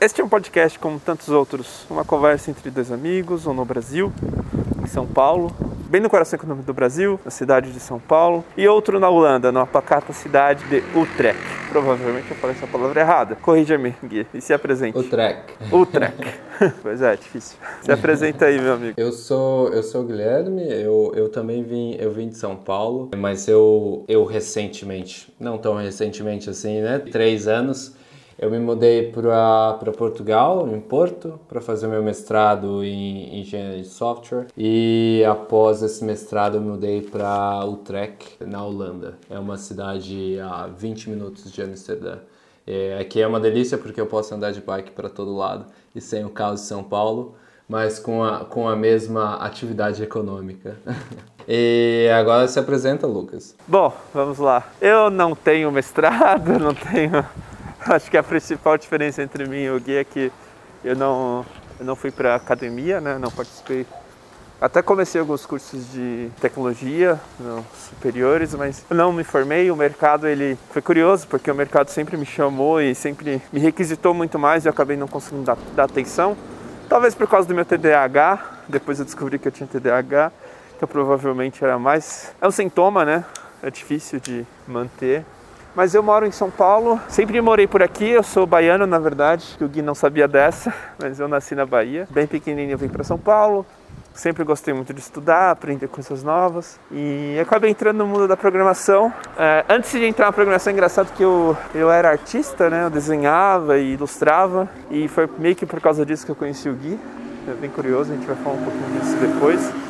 Este é um podcast como tantos outros, uma conversa entre dois amigos, um no Brasil, em São Paulo, bem no coração econômico do Brasil, na cidade de São Paulo, e outro na Holanda, na pacata cidade de Utrecht. Provavelmente eu falei essa palavra errada. Corrija-me, Gui, e se apresente. Utrecht. Utrecht. pois é, é difícil. Se apresenta aí, meu amigo. Eu sou eu sou o Guilherme, eu, eu também vim eu vim de São Paulo, mas eu eu recentemente, não tão recentemente assim, né? Três anos eu me mudei para Portugal, em Porto, para fazer meu mestrado em engenharia de software. E após esse mestrado, eu mudei para Utrecht, na Holanda. É uma cidade a 20 minutos de Amsterdã. É, aqui é uma delícia porque eu posso andar de bike para todo lado e sem o caos de São Paulo, mas com a, com a mesma atividade econômica. e agora se apresenta, Lucas. Bom, vamos lá. Eu não tenho mestrado, não tenho acho que a principal diferença entre mim e o Gui é que eu não, eu não fui para academia, né? Não participei. Até comecei alguns cursos de tecnologia não, superiores, mas não me formei. O mercado ele foi curioso porque o mercado sempre me chamou e sempre me requisitou muito mais e eu acabei não conseguindo dar, dar atenção. Talvez por causa do meu TDAH. Depois eu descobri que eu tinha TDAH, então provavelmente era mais é um sintoma, né? É difícil de manter. Mas eu moro em São Paulo, sempre morei por aqui, eu sou baiano na verdade, que o Gui não sabia dessa, mas eu nasci na Bahia. Bem pequenininho eu vim para São Paulo, sempre gostei muito de estudar, aprender coisas novas e acabei entrando no mundo da programação. É, antes de entrar na programação, é engraçado que eu, eu era artista, né? Eu desenhava e ilustrava e foi meio que por causa disso que eu conheci o Gui. É bem curioso, a gente vai falar um pouquinho disso depois.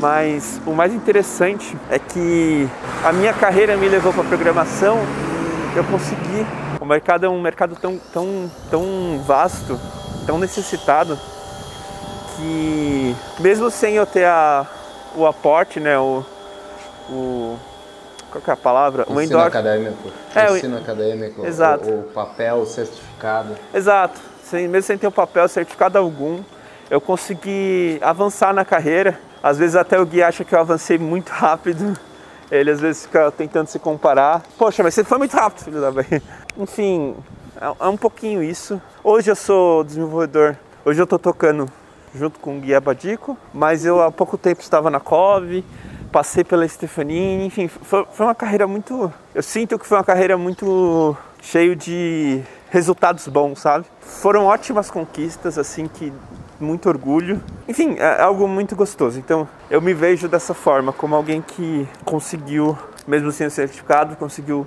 Mas o mais interessante é que a minha carreira me levou para a programação, eu consegui. O mercado é um mercado tão, tão, tão vasto, tão necessitado, que mesmo sem eu ter a, o aporte, né, o, o qual é a palavra? O ensino acadêmico. É, o ensino acadêmico. Exato. O, o papel, o certificado. Exato. Sem, mesmo sem ter o papel, certificado algum, eu consegui avançar na carreira às vezes até o Gui acha que eu avancei muito rápido. Ele às vezes fica tentando se comparar. Poxa, mas você foi muito rápido, filho da mãe. Enfim, é, é um pouquinho isso. Hoje eu sou desenvolvedor. Hoje eu tô tocando junto com o Gui Abadico, mas eu há pouco tempo estava na COV, passei pela Stefanini, enfim, foi, foi uma carreira muito. Eu sinto que foi uma carreira muito cheio de resultados bons, sabe? Foram ótimas conquistas, assim, que muito orgulho. Enfim, é algo muito gostoso. Então, eu me vejo dessa forma, como alguém que conseguiu, mesmo sem o certificado, conseguiu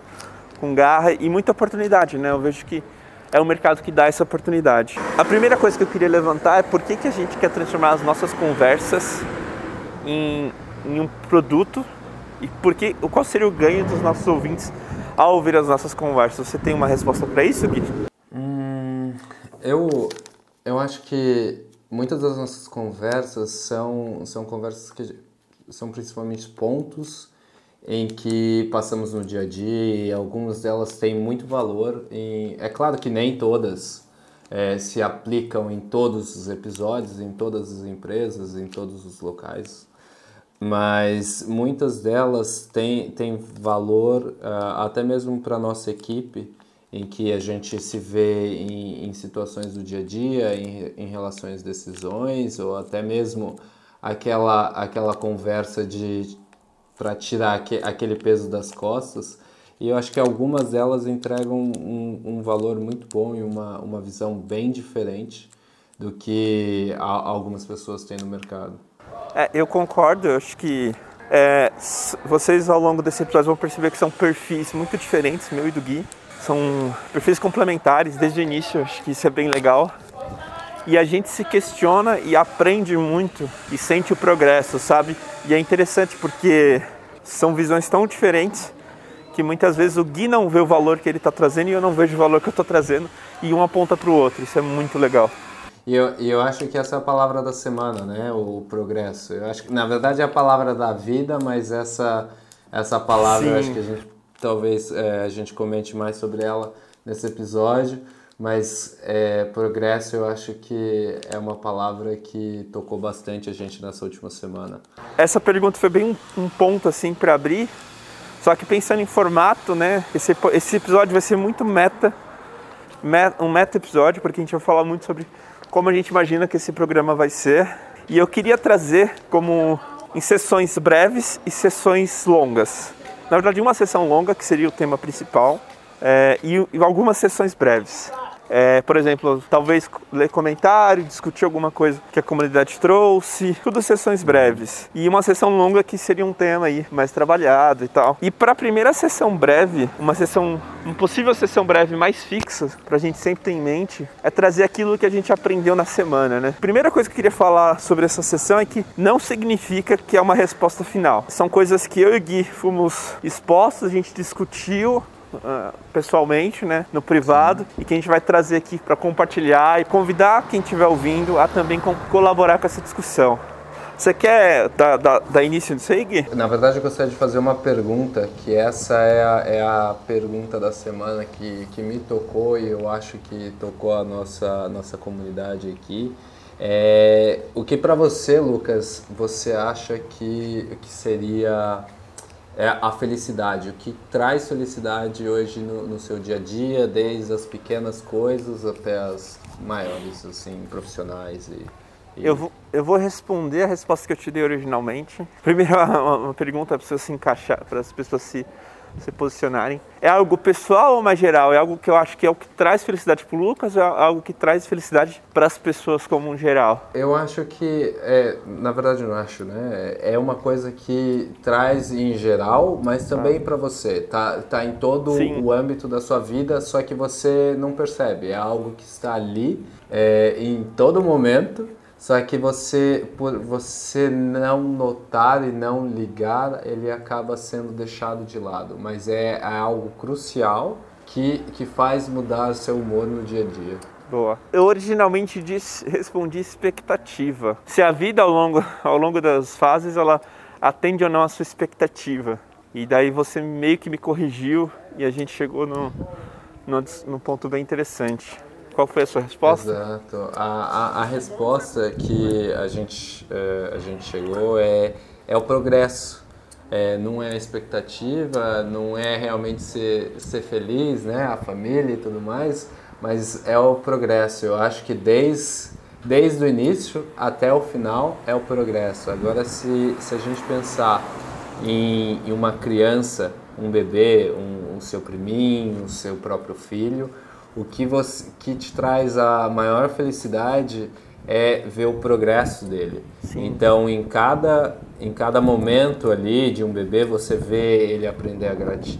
com garra e muita oportunidade, né? Eu vejo que é o mercado que dá essa oportunidade. A primeira coisa que eu queria levantar é por que, que a gente quer transformar as nossas conversas em, em um produto e porque, qual seria o ganho dos nossos ouvintes ao ouvir as nossas conversas. Você tem uma resposta para isso, Gui? Hum, eu, eu acho que muitas das nossas conversas são, são conversas que são principalmente pontos em que passamos no dia a dia e algumas delas têm muito valor. É claro que nem todas é, se aplicam em todos os episódios, em todas as empresas, em todos os locais, mas muitas delas têm, têm valor uh, até mesmo para nossa equipe em que a gente se vê em, em situações do dia a dia, em, em relações decisões, ou até mesmo aquela, aquela conversa de para tirar que, aquele peso das costas. E eu acho que algumas delas entregam um, um valor muito bom e uma, uma visão bem diferente do que a, algumas pessoas têm no mercado. É, eu concordo, eu acho que é, vocês ao longo desse episódio vão perceber que são perfis muito diferentes, meu e do Gui. São perfis complementares desde o início, acho que isso é bem legal. E a gente se questiona e aprende muito e sente o progresso, sabe? E é interessante porque são visões tão diferentes que muitas vezes o Gui não vê o valor que ele está trazendo e eu não vejo o valor que eu estou trazendo e um aponta para o outro. Isso é muito legal. E eu, eu acho que essa é a palavra da semana, né? O progresso. Eu acho que na verdade é a palavra da vida, mas essa essa palavra eu acho que a gente talvez é, a gente comente mais sobre ela nesse episódio, mas é, progresso eu acho que é uma palavra que tocou bastante a gente nessa última semana. Essa pergunta foi bem um, ponto assim para abrir, só que pensando em formato, né? Esse, esse episódio vai ser muito meta, um meta episódio, porque a gente vai falar muito sobre como a gente imagina que esse programa vai ser. E eu queria trazer como em sessões breves e sessões longas. Na verdade, uma sessão longa, que seria o tema principal, é, e, e algumas sessões breves. É, por exemplo, talvez ler comentário, discutir alguma coisa que a comunidade trouxe, tudo sessões breves. E uma sessão longa que seria um tema aí mais trabalhado e tal. E para a primeira sessão breve, uma sessão, uma possível sessão breve mais fixa, para a gente sempre ter em mente, é trazer aquilo que a gente aprendeu na semana, né? Primeira coisa que eu queria falar sobre essa sessão é que não significa que é uma resposta final. São coisas que eu e Gui fomos expostos, a gente discutiu, uh, pessoalmente, né, no privado, Sim. e que a gente vai trazer aqui para compartilhar e convidar quem estiver ouvindo a também colaborar com essa discussão. Você quer dar, dar, dar início nisso aí, Gui? Na verdade, eu gostaria de fazer uma pergunta, que essa é a, é a pergunta da semana que, que me tocou e eu acho que tocou a nossa, nossa comunidade aqui. É, o que para você, Lucas, você acha que, que seria é a felicidade, o que traz felicidade hoje no, no, seu dia a dia, desde as pequenas coisas até as maiores, assim, profissionais e... e... Eu, vou, eu vou responder a resposta que eu te dei originalmente. Primeiro, uma, uma pergunta para se encaixar, para as pessoas se se posicionarem. É algo pessoal ou mais geral? É algo que eu acho que é o que traz felicidade para o Lucas ou é algo que traz felicidade para as pessoas como um geral? Eu acho que, é, na verdade eu não acho, né? É uma coisa que traz em geral, mas também ah. para você. Tá, tá em todo Sim. o âmbito da sua vida, só que você não percebe. É algo que está ali é, em todo momento só que você, por você não notar e não ligar, ele acaba sendo deixado de lado. Mas é, é algo crucial que, que faz mudar seu humor no dia a dia. Boa. Eu originalmente disse, respondi expectativa. Se a vida ao longo, ao longo das fases ela atende ou não a sua expectativa. E daí você meio que me corrigiu e a gente chegou no, no, no ponto bem interessante. Qual foi a sua resposta? Exato. A, a, a resposta que a gente, é, a gente chegou é, é o progresso. É, não é expectativa, não é realmente ser, ser feliz, né? A família e tudo mais, mas é o progresso. Eu acho que desde, desde o início até o final é o progresso. Agora, se, se a gente pensar em, em uma criança, um bebê, um seu priminho, o seu próprio filho, o que, você, que te traz a maior felicidade é ver o progresso dele. Sim. Então, em cada, em cada momento ali de um bebê, você vê ele aprender a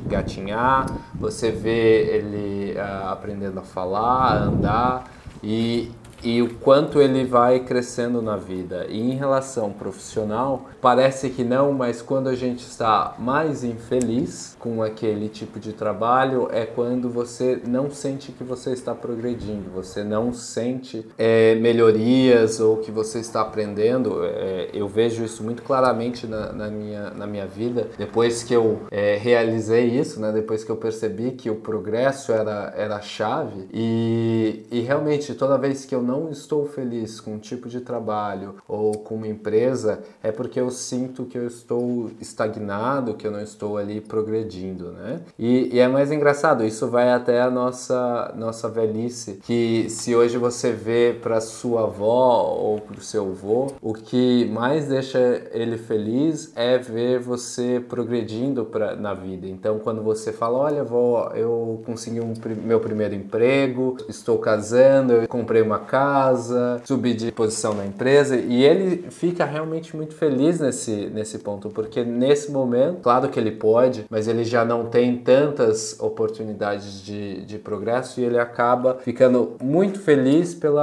gatinhar, você vê ele uh, aprendendo a falar, a andar, e, e o quanto ele vai crescendo na vida. E em relação profissional, parece que não, mas quando a gente está mais infeliz com aquele tipo de trabalho, é quando você não sente que você está progredindo, você não sente é, melhorias ou que você está aprendendo. É, eu vejo isso muito claramente na, na, minha, na minha vida. Depois que eu é, realizei isso, né, depois que eu percebi que o progresso era, era a chave, e, e realmente toda vez que eu não estou feliz com um tipo de trabalho ou com uma empresa, é porque eu sinto que eu estou estagnado, que eu não estou ali progredindo, né? E, e é mais engraçado, isso vai até a nossa, nossa velhice, que se hoje você vê para sua avó ou para o seu avô, o que mais deixa ele feliz é ver você progredindo pra, na vida. Então, quando você fala, olha, avó, eu consegui um, meu primeiro emprego, estou casando, eu comprei uma casa, subir de posição na empresa e ele fica realmente muito feliz nesse, nesse ponto, porque nesse momento, claro que ele pode, mas ele já não tem tantas oportunidades de, de progresso e ele acaba ficando muito feliz pelo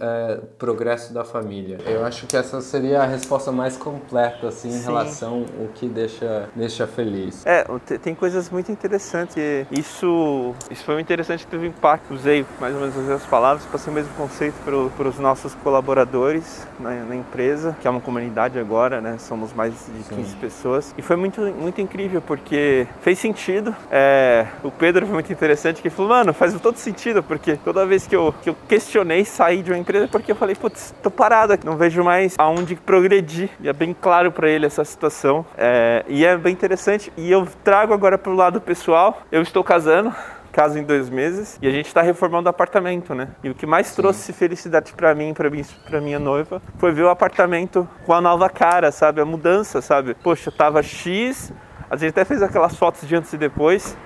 é, progresso da família. Eu acho que essa seria a resposta mais completa assim, em Sim. relação ao que deixa, deixa feliz. É, tem coisas muito interessantes. Isso, isso foi muito interessante que teve um impacto. Usei mais ou menos as palavras para ser o mesmo conceito conceito para os nossos colaboradores na, na, empresa, que é uma comunidade agora, né? Somos mais de 15 Sim. pessoas. E foi muito, muito incrível porque fez sentido. É, o Pedro foi muito interessante, que falou, mano, faz todo sentido, porque toda vez que eu, que eu questionei sair de uma empresa, é porque eu falei, putz, tô parada, não vejo mais aonde progredir. E é bem claro para ele essa situação. É, e é bem interessante. E eu trago agora para o lado pessoal. Eu estou casando casa em dois meses e a gente está reformando o apartamento, né? E o que mais Sim. trouxe felicidade para mim, para mim, para minha noiva, foi ver o apartamento com a nova cara, sabe? A mudança, sabe? Poxa, tava X, a gente até fez aquelas fotos de antes e depois.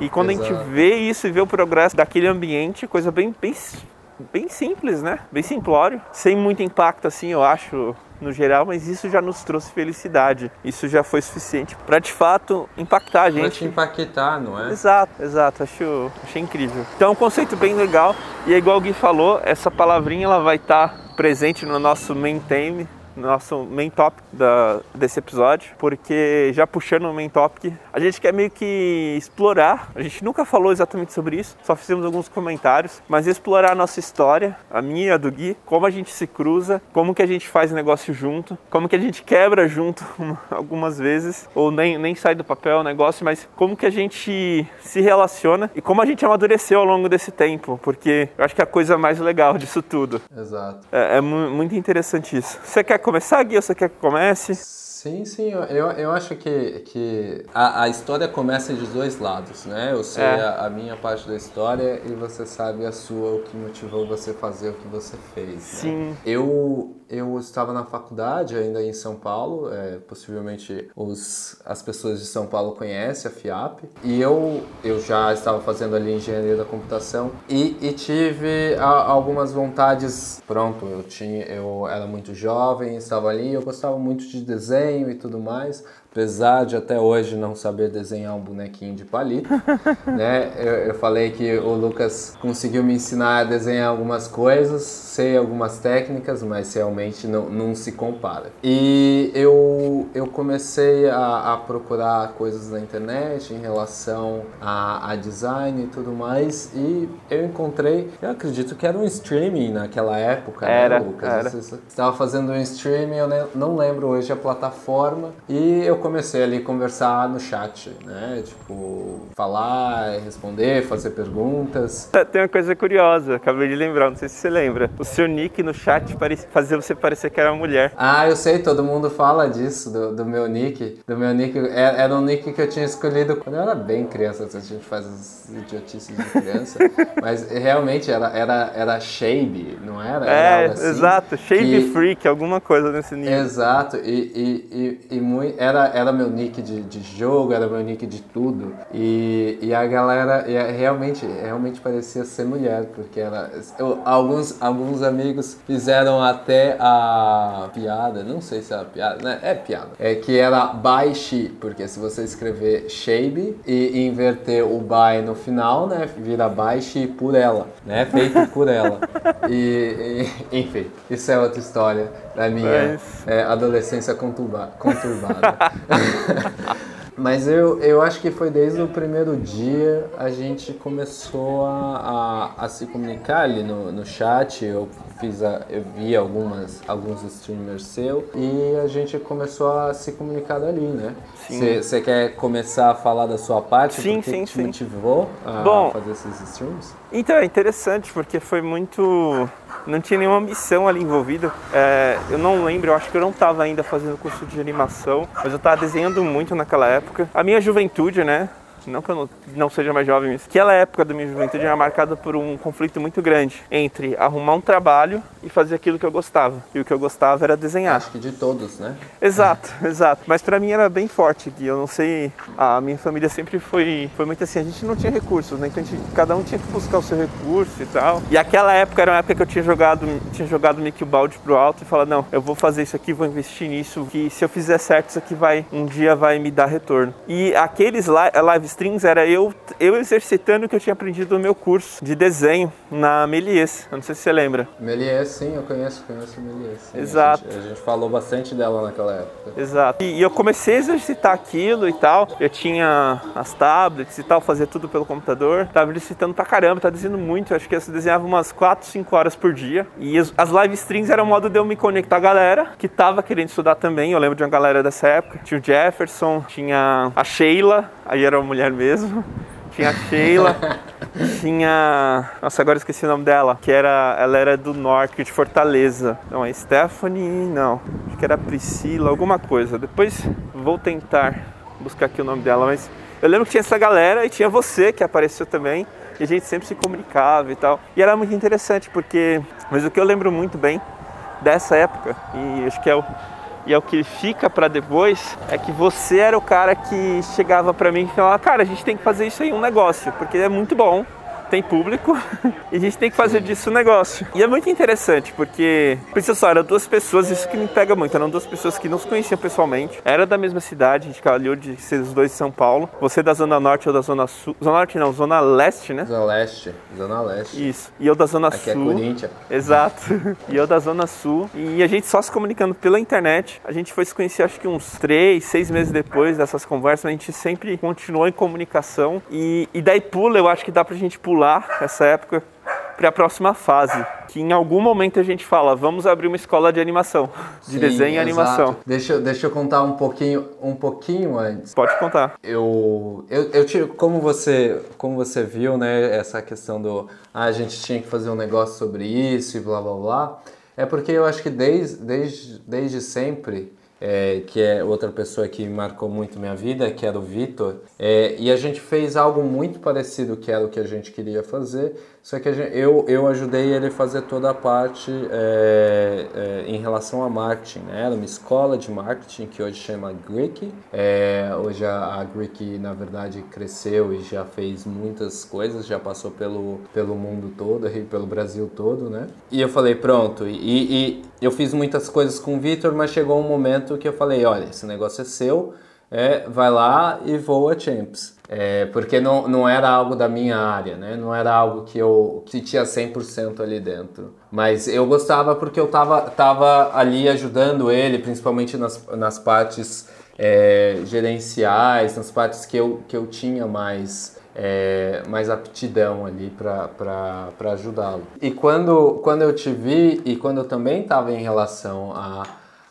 E quando Exato. a gente vê isso e vê o progresso daquele ambiente, coisa bem, bem, bem simples, né? Bem simplório, sem muito impacto assim, eu acho, no geral, mas isso já nos trouxe felicidade. Isso já foi suficiente para de fato impactar a gente. Pra te impactar, não é? Exato, exato. Acho, achei incrível. Então é um conceito bem legal e é igual o Gui falou, essa palavrinha ela vai estar tá presente no nosso main theme nosso main topic da, desse episódio, porque já puxando o main topic, a gente quer meio que explorar, a gente nunca falou exatamente sobre isso, só fizemos alguns comentários, mas explorar a nossa história, a minha e a do Gui, como a gente se cruza, como que a gente faz negócio junto, como que a gente quebra junto algumas vezes, ou nem, nem sai do papel o negócio, mas como que a gente se relaciona e como a gente amadureceu ao longo desse tempo, porque eu acho que é a coisa mais legal disso tudo. Exato. É, é muito interessante isso. Você quer começar, Gui, ou você quer que comece? Sim, sim, eu, eu acho que, que a, a história começa de dois lados, né? Eu sei é. a, a, minha parte da história e você sabe a sua, o que motivou você fazer o que você fez. Né? Sim. Né? Eu, eu estava na faculdade ainda em São Paulo, é, possivelmente os, as pessoas de São Paulo conhecem a FIAP, e eu, eu já estava fazendo ali engenharia da computação e, e tive a, algumas vontades. Pronto, eu, tinha, eu era muito jovem, estava ali, eu gostava muito de desenho e tudo mais, apesar de até hoje não saber desenhar um bonequinho de palito, né? Eu, eu, falei que o Lucas conseguiu me ensinar a desenhar algumas coisas, sei algumas técnicas, mas realmente não, não se compara. E eu, eu comecei a, a procurar coisas na internet em relação a, a, design e tudo mais, e eu encontrei, eu acredito que era um streaming naquela época, né, era, né, Lucas? Era. Você estava fazendo um streaming, eu não lembro hoje a plataforma, e eu comecei ali a conversar no chat, né? Tipo, falar, responder, fazer perguntas. É, tem uma coisa curiosa, acabei de lembrar, não sei se você lembra. O seu nick no chat fazia você parecer que era mulher. Ah, eu sei, todo mundo fala disso, do, do meu nick. Do meu nick. Era, é, era um nick que eu tinha escolhido quando eu era bem criança, a gente faz as idiotices de criança. mas realmente era, era, era Shabe, não era? era é, assim, exato, Shabe que... Freak, alguma coisa nesse nível. Exato, e, e, e, e muito, era era meu nick de, de jogo, era meu nick de tudo. E, e a galera e realmente, realmente parecia ser mulher, porque ela, eu, alguns, alguns amigos fizeram até a piada, não sei se é piada, né? É piada. É que era baixe, porque se você escrever shabe e inverter o by no final, né? Vira baixe por ela, né? Feito por ela. E, e, enfim, isso é outra história da minha Mas... é, adolescência conturba, conturbada. Mas eu, eu acho que foi desde o primeiro dia a gente começou a, a, a se comunicar ali no, no chat. Eu fiz a, eu vi algumas, alguns streamers seu e a gente começou a se comunicar dali, né? Você quer começar a falar da sua parte? Sim, sim, te sim. motivou a Bom, fazer esses streams? Então, é interessante porque foi muito não tinha nenhuma ambição ali envolvida. É, eu não lembro, eu acho que eu não estava ainda fazendo curso de animação, mas eu estava desenhando muito naquela época. A minha juventude, né? Não que eu não, não seja mais jovem, mas aquela época da minha juventude era marcada por um conflito muito grande entre arrumar um trabalho e fazer aquilo que eu gostava. E o que eu gostava era desenhar. Acho que de todos, né? Exato, exato. Mas para mim era bem forte, Gui. Eu não sei, a minha família sempre foi, foi muito assim, a gente não tinha recursos, né? Então gente, cada um tinha que buscar o seu recurso e tal. E aquela época era uma época que eu tinha jogado, tinha jogado meio que o balde pro alto e falar, não, eu vou fazer isso aqui, vou investir nisso, que se eu fizer certo, isso aqui vai, um dia vai me dar retorno. E aqueles live strings era eu, eu exercitando o que eu tinha aprendido no meu curso de desenho na Melies. Eu não sei se você lembra. Melies, sim, eu conheço, conheço Melies. Sim. Exato. A gente, a gente, falou bastante dela naquela época. Exato. E, e, eu comecei a exercitar aquilo e tal. Eu tinha as tablets e tal, fazia tudo pelo computador. Tava exercitando pra caramba, tá desenhando muito. Eu acho que eu desenhava umas 4, 5 horas por dia. E as, as live streams eram um modo de eu me conectar a galera que tava querendo estudar também. Eu lembro de uma galera dessa época. Tinha o Jefferson, tinha a Sheila, aí era uma mulher mesmo. Tinha a Sheila, tinha. Nossa, agora esqueci o nome dela. Que era. Ela era do norte, de Fortaleza. Não, é Stephanie. Não. Acho que era Priscila, alguma coisa. Depois vou tentar buscar aqui o nome dela, mas eu lembro que tinha essa galera e tinha você que apareceu também. E a gente sempre se comunicava e tal. E era muito interessante porque, mas o que eu lembro muito bem dessa época, e acho que é o, e é o que fica para depois, é que você era o cara que chegava para mim e falava: Cara, a gente tem que fazer isso aí um negócio, porque é muito bom tem público e a gente tem que fazer disso um negócio. E é muito interessante porque, pensa só, eram duas pessoas, isso que me pega muito, eram duas pessoas que não se conheciam pessoalmente, era da mesma cidade, a gente calhou de ser os dois de São Paulo, você da Zona Norte ou da Zona Sul, Zona Norte não, Zona Leste, né? Zona Leste, Zona Leste. Isso, e eu da Zona Aqui é Sul. É Corinthians. Exato, e eu da Zona Sul, e a gente só se comunicando pela internet, a gente foi se conhecer acho que uns três, seis meses depois dessas conversas, a gente sempre continuou em comunicação, e, e daí pula, eu acho que dá pra gente pular pular essa época para a próxima fase, que em algum momento a gente fala, vamos abrir uma escola de animação, de Sim, desenho e animação. Deixa, deixa eu contar um pouquinho, um pouquinho antes. Pode contar. Eu, eu, eu tiro, como você, como você viu, né, essa questão do, ah, a gente tinha que fazer um negócio sobre isso e blá blá blá, é porque eu acho que desde, desde, desde sempre é, que é outra pessoa que marcou muito minha vida, que era o Vitor, é, e a gente fez algo muito parecido que era o que a gente queria fazer, só que gente, eu, eu ajudei ele a fazer toda a parte é, é, em relação a marketing. Né? Era uma escola de marketing que hoje chama Greek. É, hoje a, a Greek, na verdade, cresceu e já fez muitas coisas, já passou pelo, pelo mundo todo, pelo Brasil todo. Né? E eu falei, pronto. E, e eu fiz muitas coisas com o Vitor, mas chegou um momento que eu falei: olha, esse negócio é seu é, vai lá e voa Champs. É, porque não, não era algo da minha área, né? Não era algo que eu que tinha 100% ali dentro. Mas eu gostava porque eu tava, tava ali ajudando ele, principalmente nas, nas partes é, gerenciais, nas partes que eu, que eu tinha mais, é, mais aptidão ali para ajudá-lo. E quando, quando eu te vi, e quando eu também estava em relação a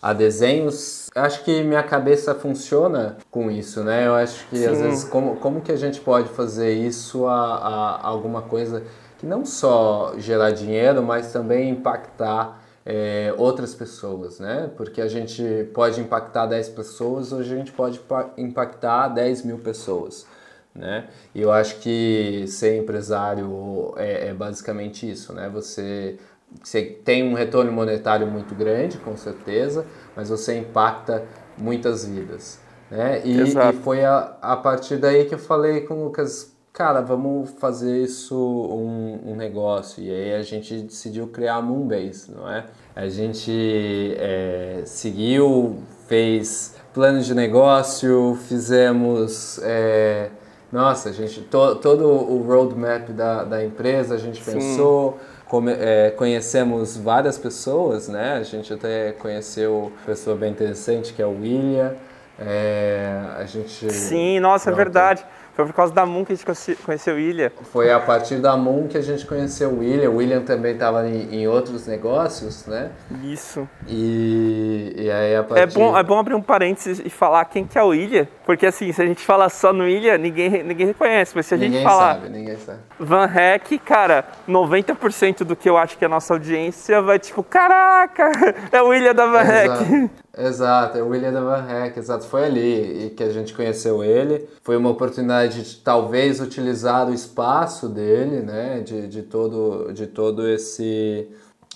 a desenhos. Acho que minha cabeça funciona com isso, né? Eu acho que Sim. às vezes como, como que a gente pode fazer isso a, a, alguma coisa que não só gerar dinheiro, mas também impactar é, outras pessoas, né? Porque a gente pode impactar 10 pessoas, hoje a gente pode impactar 10 mil pessoas. Né? E eu acho que ser empresário é, é basicamente isso, né? Você você tem um retorno monetário muito grande, com certeza, mas você impacta muitas vidas. Né? E, e foi a, a partir daí que eu falei com o Lucas, cara, vamos fazer isso um, um, negócio. E aí a gente decidiu criar a Moonbase, não é? A gente é, seguiu, fez plano de negócio, fizemos... É, nossa, gente, to, todo o roadmap da, da empresa a gente Sim. pensou come, é, conhecemos várias pessoas, né? A gente até conheceu uma pessoa bem interessante que é o William. É, a gente. Sim, nossa, é verdade. Foi por causa da Moon que a gente conheceu o William. Foi a partir da Moon que a gente conheceu o William. O William também estava em, em, outros negócios, né? Isso. E, e aí a partir... É bom, é bom abrir um parênteses e falar quem que é o William, porque assim, se a gente falar só no William, ninguém, ninguém reconhece. Mas se a ninguém gente falar... Sabe, ninguém sabe. Van Heck, cara, 90% do que eu acho que é a nossa audiência vai tipo, caraca, é o William da Van Heck. Exato, é o William Van Heck, exato. Foi ali que a gente conheceu ele. Foi uma oportunidade de talvez utilizar o espaço dele, né? De, de, todo, de todo esse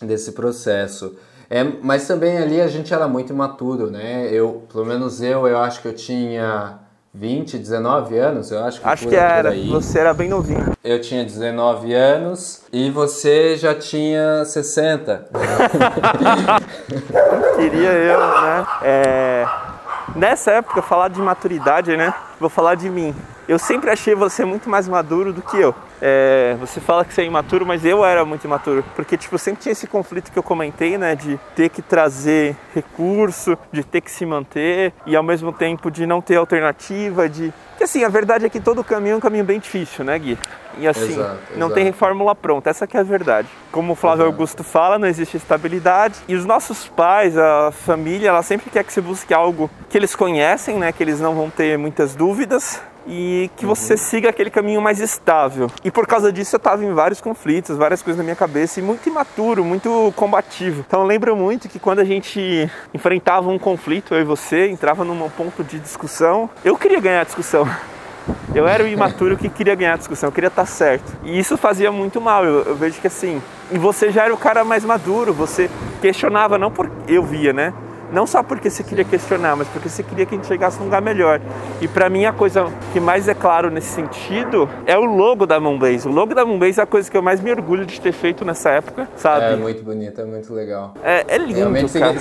desse processo. É, mas também ali a gente era muito imaturo, né? Eu, pelo menos eu, eu acho que eu tinha 20, 19 anos, eu acho que Acho que era, você era bem novinho. Eu tinha 19 anos e você já tinha 60. Queria eu, né? É... Nessa época, falar de maturidade, né? Vou falar de mim. Eu sempre achei você muito mais maduro do que eu. É, você fala que você é imaturo, mas eu era muito imaturo. Porque, tipo, sempre tinha esse conflito que eu comentei, né? De ter que trazer recurso, de ter que se manter e ao mesmo tempo de não ter alternativa, de. Que assim, a verdade é que todo caminho é um caminho bem difícil, né, Gui? E assim, exato, não exato. tem fórmula pronta, essa que é a verdade. Como o Flávio exato. Augusto fala, não existe estabilidade. E os nossos pais, a família, ela sempre quer que você busque algo que eles conhecem, né? Que eles não vão ter muitas dúvidas e que você uhum. siga aquele caminho mais estável. E por causa disso eu estava em vários conflitos, várias coisas na minha cabeça e muito imaturo, muito combativo. Então eu lembro muito que quando a gente enfrentava um conflito, eu e você, entrava num ponto de discussão, eu queria ganhar a discussão. Eu era o imaturo que queria ganhar a discussão, queria estar certo. E isso fazia muito mal. Eu, eu vejo que assim, e você já era o cara mais maduro, você questionava, não porque eu via, né? Não só porque você queria questionar, mas porque você queria que a gente chegasse num lugar melhor. E para mim a coisa que mais é claro nesse sentido é o logo da Moonbase. O logo da Moonbase é a coisa que eu mais me orgulho de ter feito nessa época, sabe? É muito bonito, é muito legal. É, é lindo, Realmente cara.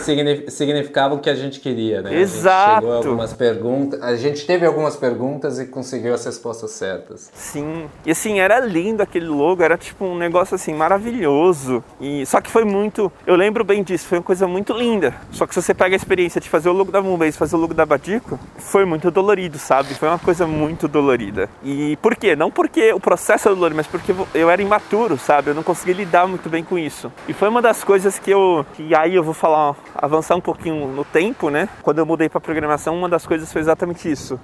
significava o que a gente queria, né? Exato. A gente chegou a algumas perguntas, a gente teve algumas perguntas e conseguiu as respostas certas. Sim. E assim, era lindo aquele logo, era tipo um negócio assim maravilhoso. E só que foi muito, eu lembro bem disso, foi uma coisa muito linda. Só que se você pega a experiência de fazer o logo da Moonbase, fazer o logo da Badico, foi muito dolorido, sabe? Foi uma coisa muito dolorida. E por quê? Não porque o processo é dolorido, mas porque eu era imaturo, sabe? Eu não conseguia lidar muito bem com isso. E foi uma das coisas que eu, e aí eu vou falar, avançar um pouquinho no tempo, né? Quando eu mudei para programação, uma das coisas foi exatamente isso.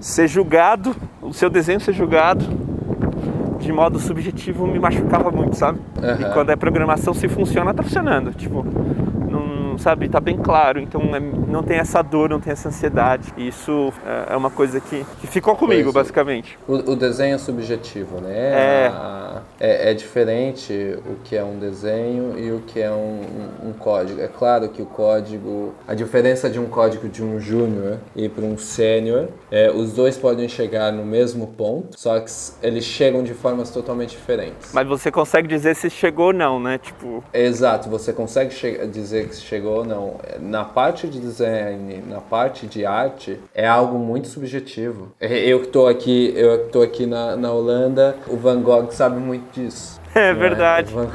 Ser julgado, o seu desenho ser julgado de modo subjetivo me machucava muito, sabe? Uhum. E quando é programação, se funciona, tá funcionando. Tipo, sabe, tá bem claro. Então é, não tem essa dor, não tem essa ansiedade. E isso é, é uma coisa que, que ficou comigo, Pois é. basicamente. O, o desenho é subjetivo, né? É. A- é. é diferente o que é um desenho e o que é um, um- um código. É claro que o código, a diferença de um código de um júnior e para um sênior, é, os dois podem chegar no mesmo ponto, só que eles chegam de formas totalmente diferentes. Mas você consegue dizer se chegou ou não, né? Tipo, Exato, você consegue dizer que chegou ou não. Na parte de design, na parte de arte, é algo muito subjetivo. Eu que estou aqui, eu que tô aqui na, na Holanda, o Van Gogh sabe muito disso. É né? verdade. Van,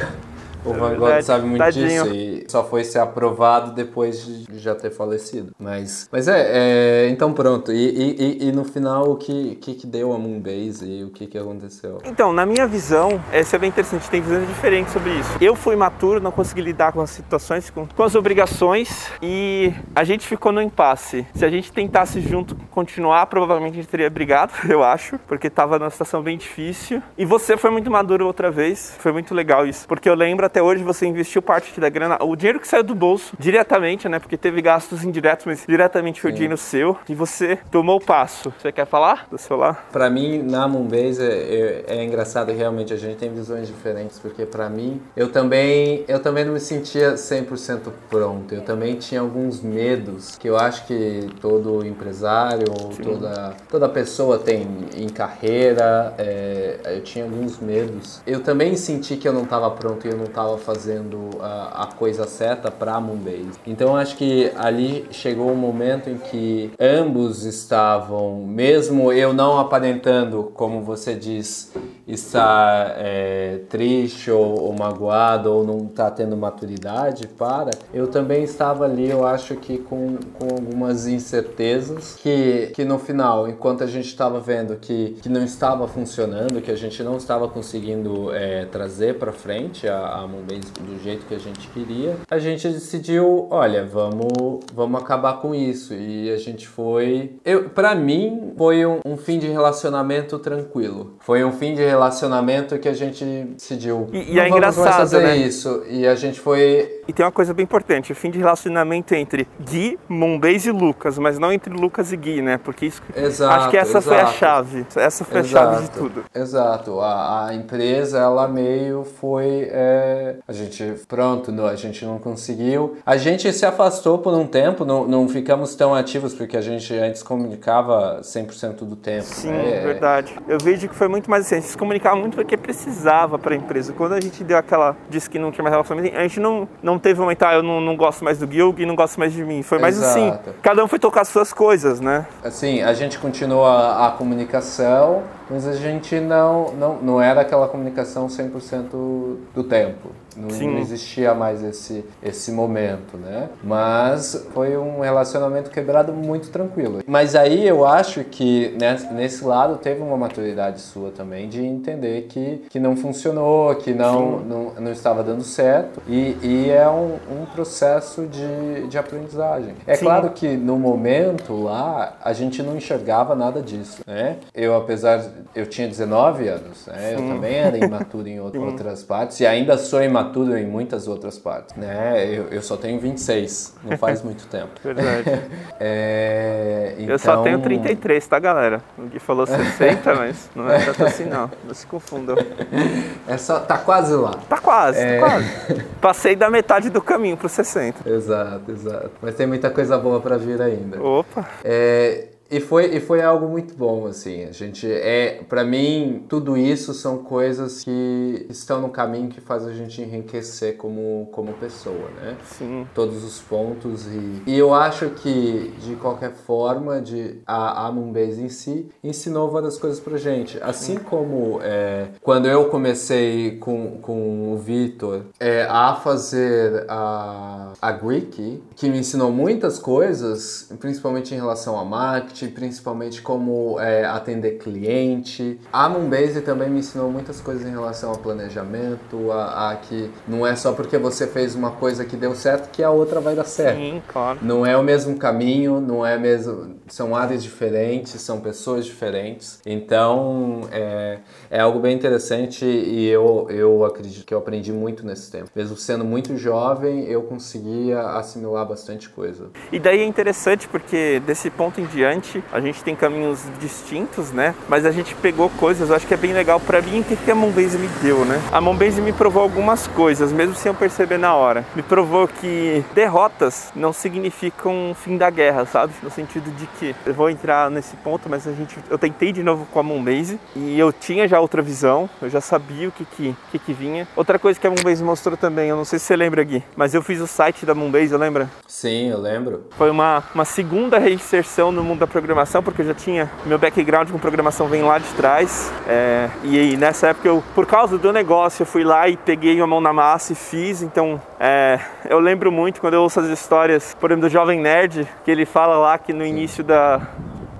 o É Van Gogh sabe muito Tadinho. disso e só foi ser aprovado depois de já ter falecido. Mas, mas é, é, então pronto. E, e, e- no final, o que, que, que deu a Moonbase e o que, que aconteceu? Então, na minha visão, essa é bem interessante, tem visões diferentes sobre isso. Eu fui maturo, não consegui lidar com as situações, com, com as obrigações e a gente ficou no impasse. Se a gente tentasse junto continuar, provavelmente a gente teria brigado, eu acho, porque tava numa situação bem difícil. E você foi muito maduro outra vez, foi muito legal isso, porque eu lembro até hoje você investiu parte da grana, o dinheiro que saiu do bolso diretamente, né, porque teve gastos indiretos, mas diretamente foi o dinheiro seu e você tomou o passo. Você quer falar do seu lá? Pra mim, na Moonbase é, é, é engraçado realmente, a gente tem visões diferentes, porque pra mim, eu também, eu também não me sentia 100% pronto. Eu também tinha alguns medos que eu acho que todo empresário ou toda, toda pessoa tem em carreira. é, eu tinha alguns medos. Eu também senti que eu não estava pronto e eu não estava fazendo a, a coisa certa pra Moonbase. Então acho que ali chegou um momento em que ambos estavam, mesmo eu não aparentando, como você diz, estar é, triste ou, ou magoado ou não estar tendo maturidade para, eu também estava ali, eu acho que com, com algumas incertezas que, que no final, enquanto a gente estava vendo que, que não estava funcionando, que a gente não estava conseguindo é, trazer para frente a, a Moonbase do jeito que a gente queria, a gente decidiu, olha, vamos, vamos acabar com isso. E a gente foi. Eu, para mim, foi um, um fim de relacionamento tranquilo. Foi um fim de relacionamento que a gente decidiu. E- e "Não é engraçado, fazer né? isso. E a gente foi. E tem uma coisa bem importante, o fim de relacionamento entre Gui, Moonbase e Lucas, mas não entre Lucas e Gui, né? Porque isso. Exato, acho que essa foi a exato. chave. Essa foi a chave de Exato, tudo. Exato. A, a empresa, ela meio foi. é, a gente, pronto, não, a gente não conseguiu. A gente se afastou por um tempo, não, não ficamos tão ativos, porque a gente antes comunicava 100% do tempo. Sim, né? verdade. Eu vejo que foi muito mais assim, a gente se comunicava muito porque precisava para a empresa. Quando a gente deu aquela, disse que não tinha mais relacionamento, a gente não, não teve um momento, ah, eu não, não gosto mais do Gui não gosta mais de mim. Foi mais assim, Exato. cada um foi tocar as suas coisas, né? Assim, a gente continua a comunicação, mas a gente não, não, não era aquela comunicação 100% do tempo. Não, não existia mais esse, esse momento, né? Mas foi um relacionamento quebrado muito tranquilo. Mas aí eu acho que nesse, nesse lado teve uma maturidade sua também de entender que, que não funcionou, que não, não, não estava dando certo. E, e é um, um processo de, de aprendizagem. É Sim. claro que no momento lá a gente não enxergava nada disso, né? Eu apesar eu tinha 19 anos, né? Eu também era imaturo em out- outras partes e ainda sou imaturo imaturo em muitas outras partes, né? Eu, eu só tenho 26, não faz muito tempo. Verdade. É, Eu só tenho então- 33, tá, galera? O Gui falou 60, mas não é tanto assim, não. Não se confundam. É só, tá quase lá. Tá quase, É. tá quase. Passei da metade do caminho pro 60. Exato, exato. Mas tem muita coisa boa pra vir ainda. Opa, É, e foi, e foi algo muito bom, assim. A gente é, para mim, tudo isso são coisas que estão no caminho que faz a gente enriquecer como, como pessoa, né? sim. Todos os pontos e, e eu acho que de qualquer forma, de a, a Moonbase em si ensinou várias coisas pra gente. Assim como é, quando eu comecei com, com o Vitor é, a fazer a, a Greek, que me ensinou muitas coisas, principalmente em relação a marketing, principalmente como é, atender cliente. A Moonbase também me ensinou muitas coisas em relação ao planejamento, a, a que não é só porque você fez uma coisa que deu certo que a outra vai dar certo. Sim, claro. Não é o mesmo caminho, não é mesmo. São áreas diferentes, são pessoas diferentes. Então é, é algo bem interessante e eu, eu acredito que eu aprendi muito nesse tempo. Mesmo sendo muito jovem, eu conseguia assimilar bastante coisa. E daí é interessante porque desse ponto em diante a gente tem caminhos distintos, né? Mas a gente pegou coisas, eu acho que é bem legal pra mim o que que a Moonbase me deu, né? A Moonbase me provou algumas coisas, mesmo sem eu perceber na hora. Me provou que derrotas não significam fim da guerra, sabe? No sentido de que eu vou entrar nesse ponto, mas a gente eu tentei de novo com a Moonbase e eu tinha já outra visão, eu já sabia o que que, que, que vinha. Outra coisa que a Moonbase mostrou também, eu não sei se você lembra, Gui, mas eu fiz o site da Moonbase, lembra? Sim, eu lembro. Foi uma, uma segunda reinserção no mundo da programação, porque eu já tinha meu background com programação vem lá de trás. É, e nessa época, eu, por causa do negócio, eu fui lá e peguei uma mão na massa e fiz. Então, é, eu lembro muito quando eu ouço as histórias, por exemplo, do Jovem Nerd, que ele fala lá que no início da.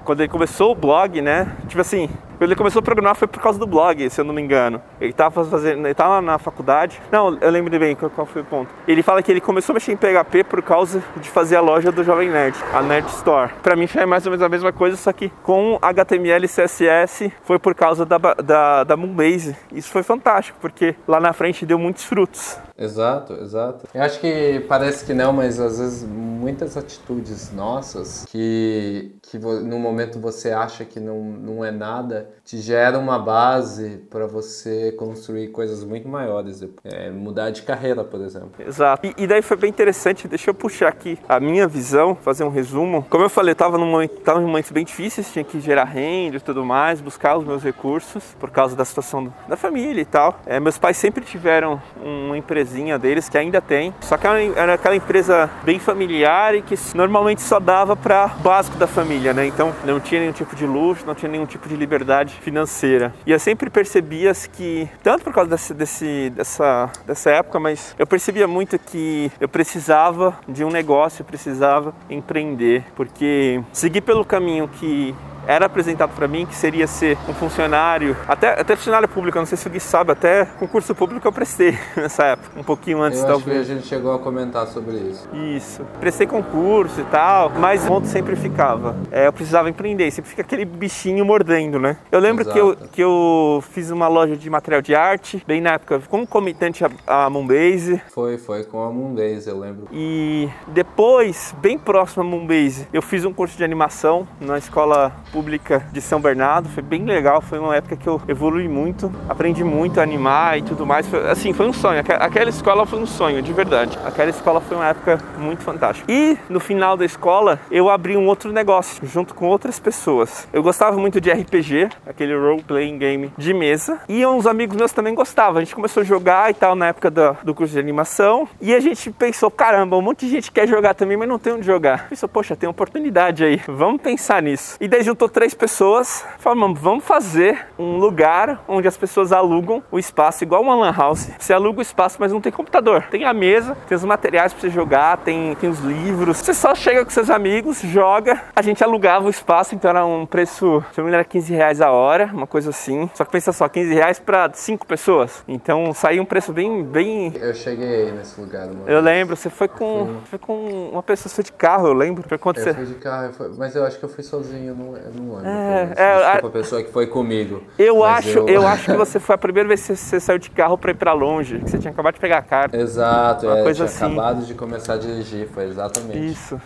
Quando ele começou o blog, né? Tipo assim, quando ele começou a programar foi por causa do blog, se eu não me engano. Ele tava fazendo, ele tava na faculdade. Não, eu lembro bem qual, foi o ponto. Ele fala que ele começou a mexer em PHP por causa de fazer a loja do Jovem Nerd, a Nerd Store. Pra mim foi mais ou menos a mesma coisa, só que com HTML e CSS foi por causa da, da, da Moonbase. Isso foi fantástico, porque lá na frente deu muitos frutos. Exato, exato. Eu acho que parece que não, mas às vezes muitas atitudes nossas que, que no momento você acha que não, não é nada, te gera uma base para você construir coisas muito maiores. É, mudar de carreira, por exemplo. Exato. E, e daí foi bem interessante, deixa eu puxar aqui a minha visão, fazer um resumo. Como eu falei, eu tava num momento, tava em momentos bem difíceis, tinha que gerar renda e tudo mais, buscar os meus recursos por causa da situação da família e tal. É, meus pais sempre tiveram uma empresinha deles que ainda tem, só que era era aquela empresa bem familiar e que normalmente só dava para básico da família, né? Então não tinha nenhum tipo de luxo, não tinha nenhum tipo de liberdade financeira. E eu sempre percebia que, tanto por causa desse, desse- dessa, dessa época, mas eu percebia muito que eu precisava de um negócio, eu precisava empreender, porque seguir pelo caminho que era apresentado para mim que seria ser um funcionário, até, até funcionário público, não sei se Gui sabe, até concurso público eu prestei nessa época, um pouquinho antes Eu acho que a talvez. gente chegou a comentar sobre isso. Isso. Prestei concurso e tal, mas o ponto sempre ficava. É, eu precisava empreender, sempre fica aquele bichinho mordendo, né? Eu lembro que eu, que eu fiz uma loja de material de arte, bem na época, concomitante a, a Moonbase. Foi, foi com a Moonbase, eu lembro. E depois, bem próximo a Moonbase, eu fiz um curso de animação na escola pública de São Bernardo. Foi bem legal, foi uma época que eu evolui muito, aprendi muito a animar e tudo mais. Foi, assim, foi um sonho. Aquela- escola foi um sonho, de verdade. Aquela escola foi uma época muito fantástica. E no final da escola, eu abri um outro negócio junto com outras pessoas. Eu gostava muito de RPG, aquele role playing game de mesa, e uns amigos meus também gostavam. A gente começou a jogar e tal na época da- do curso de animação, e a gente pensou, caramba, um monte de gente quer jogar também, mas não tem onde jogar. Pensou, poxa, tem oportunidade aí. Vamos pensar nisso. E daí juntou três pessoas, falamos, vamos fazer um lugar onde as pessoas alugam o espaço igual uma lan house. Você aluga o espaço, mas não tem computador. Tem a mesa, tem os materiais para você jogar, tem, tem os livros. Você só chega com seus amigos, joga. A gente alugava o espaço, então era um preço, se não me era 15 reais a hora, uma coisa assim. Só que pensa só, 15 reais para cinco pessoas. Então saía um preço bem, bem Eu cheguei nesse lugar, eu lembro, você foi com, foi com uma pessoa foi de carro, eu lembro. Foi quando Eu você. fui de carro, eu fui- mas eu acho que eu fui sozinho, eu não, eu não lembro. É, é, Desculpa a pessoa que foi comigo. Eu acho, eu... eu... acho que você foi a primeira vez que você saiu de carro para ir para longe, que você tinha acabado de pegar a carta. Exato, Uma é, coisa tinha assim. acabado de começar a dirigir, foi exatamente. Isso.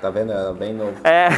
Tá vendo? Era bem novo. É.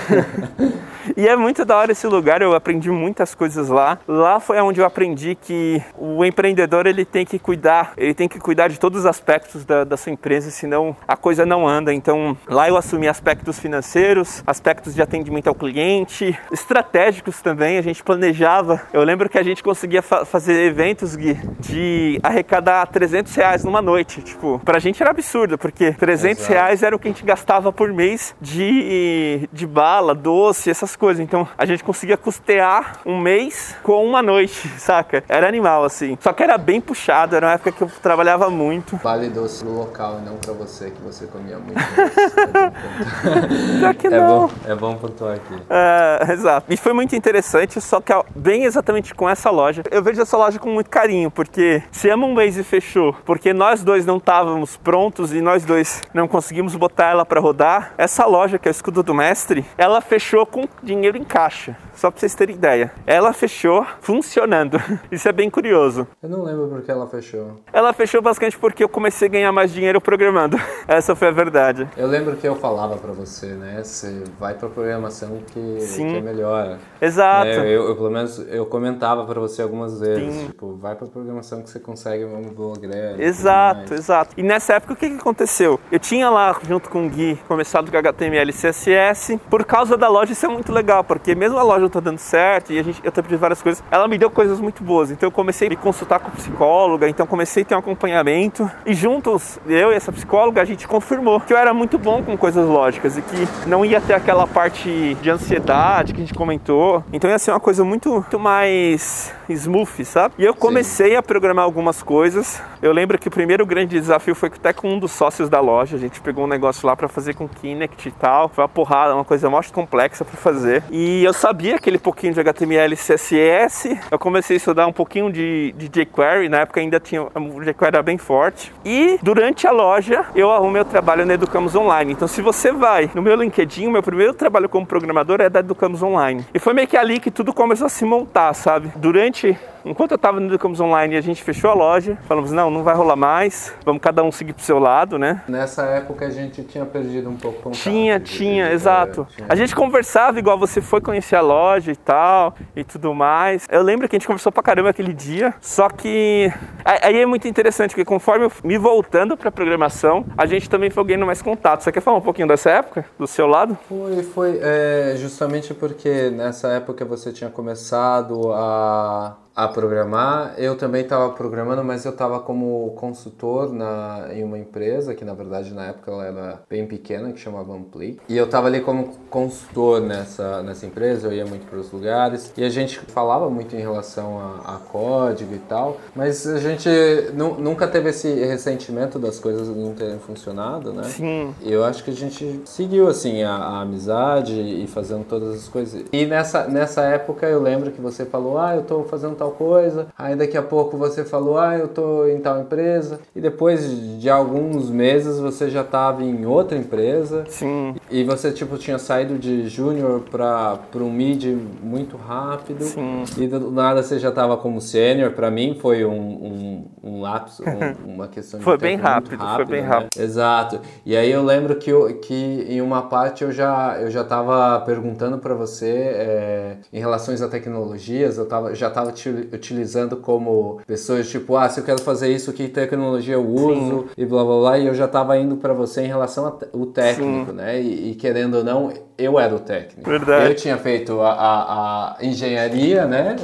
e é muito da hora esse lugar, eu aprendi muitas coisas lá. Lá foi onde eu aprendi que o empreendedor ele tem que cuidar, ele tem que cuidar de todos os aspectos da, da sua empresa, senão a coisa não anda. Então lá eu assumi aspectos financeiros, aspectos de atendimento ao cliente, estratégicos também. A gente planejava. Eu lembro que a gente conseguia fa fazer eventos Gui, de arrecadar 300 reais numa noite. Tipo, pra gente era absurdo, porque 300 Exato. reais era o que a gente gastava por mês de, de bala, doce, essas coisas. Então a gente conseguia custear um mês com uma noite, saca? Era animal assim. Só que era bem puxado, era uma época que eu trabalhava muito. Vale doce no local, não pra você, que você comia muito. Que é. Bom, é bom pontuar aqui. É, exato. E foi muito interessante, só que bem exatamente com essa loja. Eu vejo essa loja com muito carinho, porque se mês e fechou, porque nós dois não estávamos prontos e nós dois não conseguimos botar ela para rodar, essa loja, que é o Escudo do Mestre, ela fechou com dinheiro em caixa. Só para vocês terem ideia. Ela fechou funcionando. Isso é bem curioso. Eu não lembro porque ela fechou. Ela fechou basicamente porque eu comecei a ganhar mais dinheiro programando. Essa foi a verdade. Eu lembro que eu falava para você, né? Você vai para programação que, que, é melhor. Exato. É, eu, eu, pelo menos eu comentava para você algumas vezes, Sim. tipo, vai para programação que você consegue um bom grana. Exato, exato. E nessa época o que, que aconteceu? Eu tinha lá junto com o Gui começado com HTML e CSS. Por causa da loja isso é muito legal, porque mesmo a loja não tá dando certo e a gente, eu de várias coisas, ela me deu coisas muito boas. Então eu comecei a me consultar com psicóloga, então comecei a ter um acompanhamento e juntos, eu e essa psicóloga, a gente confirmou que eu era muito bom com coisas lógicas e que não ia ter aquela parte de ansiedade que a gente comentou. Então ia ser uma coisa muito, muito mais smooth, sabe? E eu comecei Sim. a programar algumas coisas. Eu lembro que o primeiro grande desafio foi até com um dos sócios da loja. A gente pegou um negócio lá para fazer com Kinect e tal. Foi uma porrada, uma coisa mais complexa para fazer. E eu sabia aquele pouquinho de HTML e CSS. Eu comecei a estudar um pouquinho de, de jQuery. Na época ainda tinha o jQuery era bem forte. E durante a loja eu arrumei o trabalho na Educamos Online. Então se você vai no meu LinkedIn, meu primeiro trabalho como programador é da Educamos Online. E foi meio que ali que tudo começou a se montar, sabe? Durante Enquanto eu estava no Educamos Online e a gente fechou a loja, falamos, não, não vai rolar mais, vamos cada um seguir pro seu lado, né? Nessa época a gente tinha perdido um pouco o contato. Tinha, tinha, exato. Tinha. A gente conversava igual você foi conhecer a loja e tal, e tudo mais. Eu lembro que a gente conversou pra caramba aquele dia, só que aí é muito interessante, porque conforme eu me voltando pra programação, a gente também foi ganhando mais contato. Você quer falar um pouquinho dessa época, do seu lado? Foi, foi, é, justamente porque nessa época você tinha começado a a programar. Eu também estava programando, mas eu estava como consultor na, em uma empresa, que na verdade na época ela era bem pequena, que chamava Ampli. E eu estava ali como consultor nessa, nessa empresa, eu ia muito para os lugares. E a gente falava muito em relação a, a código e tal, mas a gente nunca teve esse ressentimento das coisas não terem funcionado, né? Sim. Eu acho que a gente seguiu assim a, a amizade e fazendo todas as coisas. E nessa, nessa época eu lembro que você falou, ah, eu estou fazendo tal tal coisa. Aí daqui a pouco você falou, ah, eu tô em tal empresa. E depois de alguns meses você já estava em outra empresa. Sim. E você, tipo, tinha saído de júnior para um mid muito rápido. Sim. E do nada você já estava como sênior. Para mim foi um, um, um lapso, um, uma questão de Foi bem rápido, rápido, foi bem né? rápido. Exato. E aí eu lembro que, eu, que em uma parte eu já, eu já tava perguntando para você é, em relação às tecnologias, eu tava, já estava te utilizando como pessoas tipo, ah, se eu quero fazer isso, que tecnologia eu uso Sim. e blá blá blá, e eu já estava indo para você em relação ao técnico, Sim. né? E, e, querendo ou não, eu era o técnico. Verdade. Eu tinha feito a, a, a engenharia, né?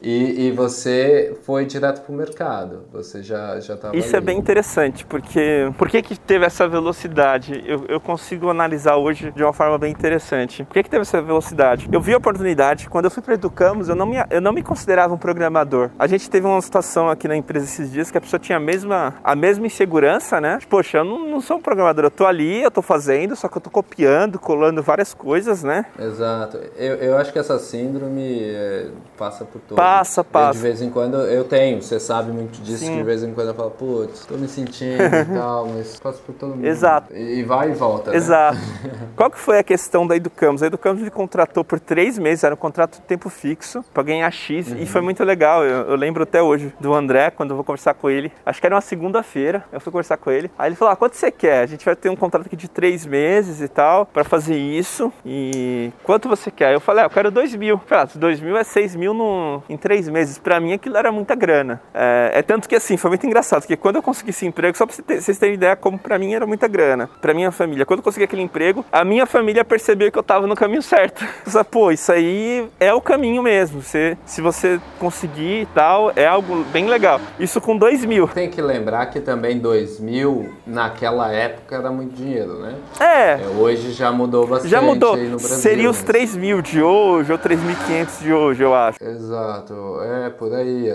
E, e, você foi direto para o mercado. Você já já estava Isso é ali. é bem interessante, porque por que que teve essa velocidade? Eu, eu consigo analisar hoje de uma forma bem interessante. Por que que teve essa velocidade? Eu vi a oportunidade, quando eu fui para Educamos, eu não me, eu não me considerava um programador programador. A gente teve uma situação aqui na empresa esses dias que a pessoa tinha a mesma, a mesma insegurança, né? Tipo, Poxa, eu não, não sou um programador, eu tô ali, eu tô fazendo, só que eu tô copiando, colando várias coisas, né? Exato. Eu, eu acho que essa síndrome é, passa por todo. Passa, passa. Eu, de vez em quando eu tenho, você sabe muito disso, Sim. que de vez em quando eu falo, putz, tô me sentindo e tal, mas passa por todo mundo. Exato. E, e vai e volta. Né? Exato. Qual que foi a questão da Educamos? A Educamos me contratou por três meses, era um contrato de tempo fixo, para ganhar X, uhum. e foi muito legal. Eu, eu, lembro até hoje do André, quando eu vou conversar com ele. Acho que era uma segunda-feira, eu fui conversar com ele. Aí ele falou: ah, quanto você quer? A gente vai ter um contrato aqui de três meses e tal, para fazer isso. E quanto você quer? Eu falei: ah, eu quero dois mil. Falei, ah, dois mil é seis mil no, em três meses. Para mim aquilo era muita grana. É, é, tanto que assim, foi muito engraçado, porque quando eu consegui esse emprego, só para vocês terem ideia como para mim era muita grana, para minha família. Quando eu consegui aquele emprego, a minha família percebeu que eu tava no caminho certo. Eu Pô, isso aí é o caminho mesmo. Você, se você conseguir e tal, é algo bem legal. Isso com dois mil. Tem que lembrar que também dois mil, naquela época, era muito dinheiro, né? É. é hoje já mudou bastante. Já mudou. Seria os três mil de hoje ou 3.500 de hoje, eu acho. Exato. É, por aí.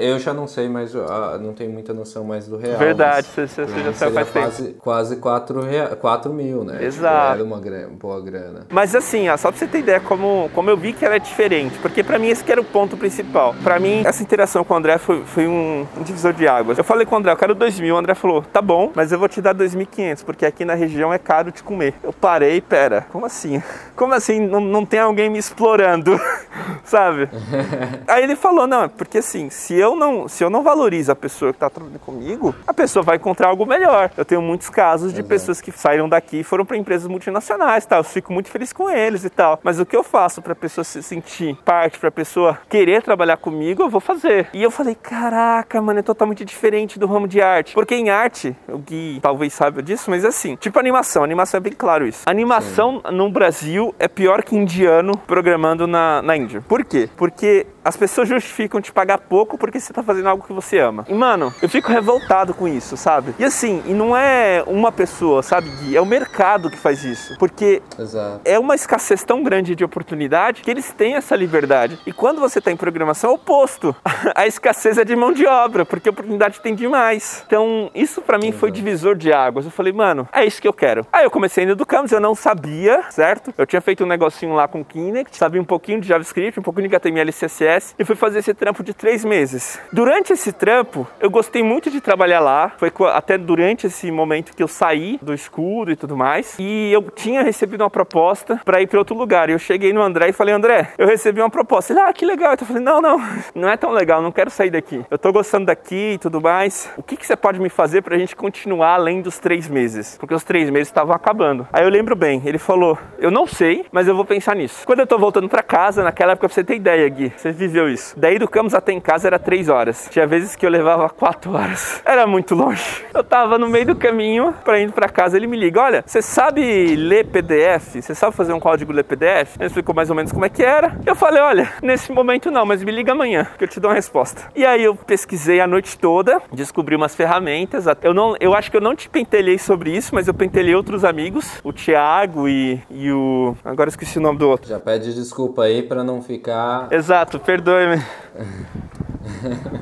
Eu já não sei, mas não tenho muita noção mais do real. Verdade, você, você já sabe faz quase, tempo. Quase 4, rea... 4 mil, né? Exato. Tipo, era uma grana, boa grana. Mas assim, ó, só pra você ter ideia como, como eu vi que era diferente, porque para mim esse que era o ponto principal. Para mim, essa interação com o André foi, foi um, um, divisor de águas. Eu falei com o André, eu quero 2 mil. O André falou, tá bom, mas eu vou te dar 2.500, porque aqui na região é caro de comer. Eu parei, pera, como assim? Como assim não, não tem alguém me explorando, sabe? Aí ele falou, não, porque assim, se eu não, se eu não valorizo a pessoa que tá trabalhando comigo, a pessoa vai encontrar algo melhor. Eu tenho muitos casos de Exato. pessoas que saíram daqui e foram para empresas multinacionais, tal. Eu fico muito feliz com eles e tal. Mas o que eu faço para a pessoa se sentir parte, para a pessoa querer trabalhar comigo, eu vou fazer. E eu falei, caraca, mano, é totalmente diferente do ramo de arte. Porque em arte, o Gui talvez saiba disso, mas assim, tipo animação, animação é bem claro isso. Animação Sim. no Brasil é pior que indiano programando na, na Índia. Por quê? Porque as pessoas justificam te pagar pouco porque você tá fazendo algo que você ama. E, mano, eu fico revoltado com isso, sabe? E assim, e não é uma pessoa, sabe, Gui? É o mercado que faz isso. Porque Exato. é uma escassez tão grande de oportunidade que eles têm essa liberdade. E quando você tá em programação, é o oposto. A escassez é de mão de obra, porque a oportunidade tem demais. Então, isso para mim foi divisor de águas. Eu falei, mano, é isso que eu quero. Aí eu comecei indo do Campos, eu não sabia, certo? Eu tinha feito um negocinho lá com Kinect, sabia um pouquinho de JavaScript, um pouquinho de HTML e CSS e fui fazer esse trampo de três meses. Durante esse trampo, eu gostei muito de trabalhar lá. Foi até durante esse momento que eu saí do escudo e tudo mais. E eu tinha recebido uma proposta para ir para outro lugar. Eu cheguei no André e falei: André, eu recebi uma proposta. Ele, ah, que legal. Eu falei: não, não, não é tão legal, não quero sair daqui. Eu tô gostando daqui e tudo mais. O que, que você pode me fazer pra gente continuar além dos três meses? Porque os três meses estavam acabando. Aí eu lembro bem, ele falou: eu não sei, mas eu vou pensar nisso. Quando eu tô voltando para casa, naquela época, pra você ter ideia, Gui, você viveu isso. Daí do Campos até em casa era três horas. Tinha vezes que eu levava quatro horas. Era muito longe. Eu tava no meio do caminho para ir para casa. Ele me liga: Olha, você sabe ler PDF? Você sabe fazer um código ler PDF? Ele explicou mais ou menos como é que era. Eu falei: Olha, nesse momento não, mas me liga amanhã que eu te dou uma resposta. E aí eu pesquisei a noite toda, descobri umas ferramentas. Eu, não, eu acho que eu não te pentelhei sobre isso, mas eu pentelhei outros amigos, o Thiago e, e o. Agora esqueci o nome do outro. Já pede desculpa aí para não ficar. Exato, perdoe-me.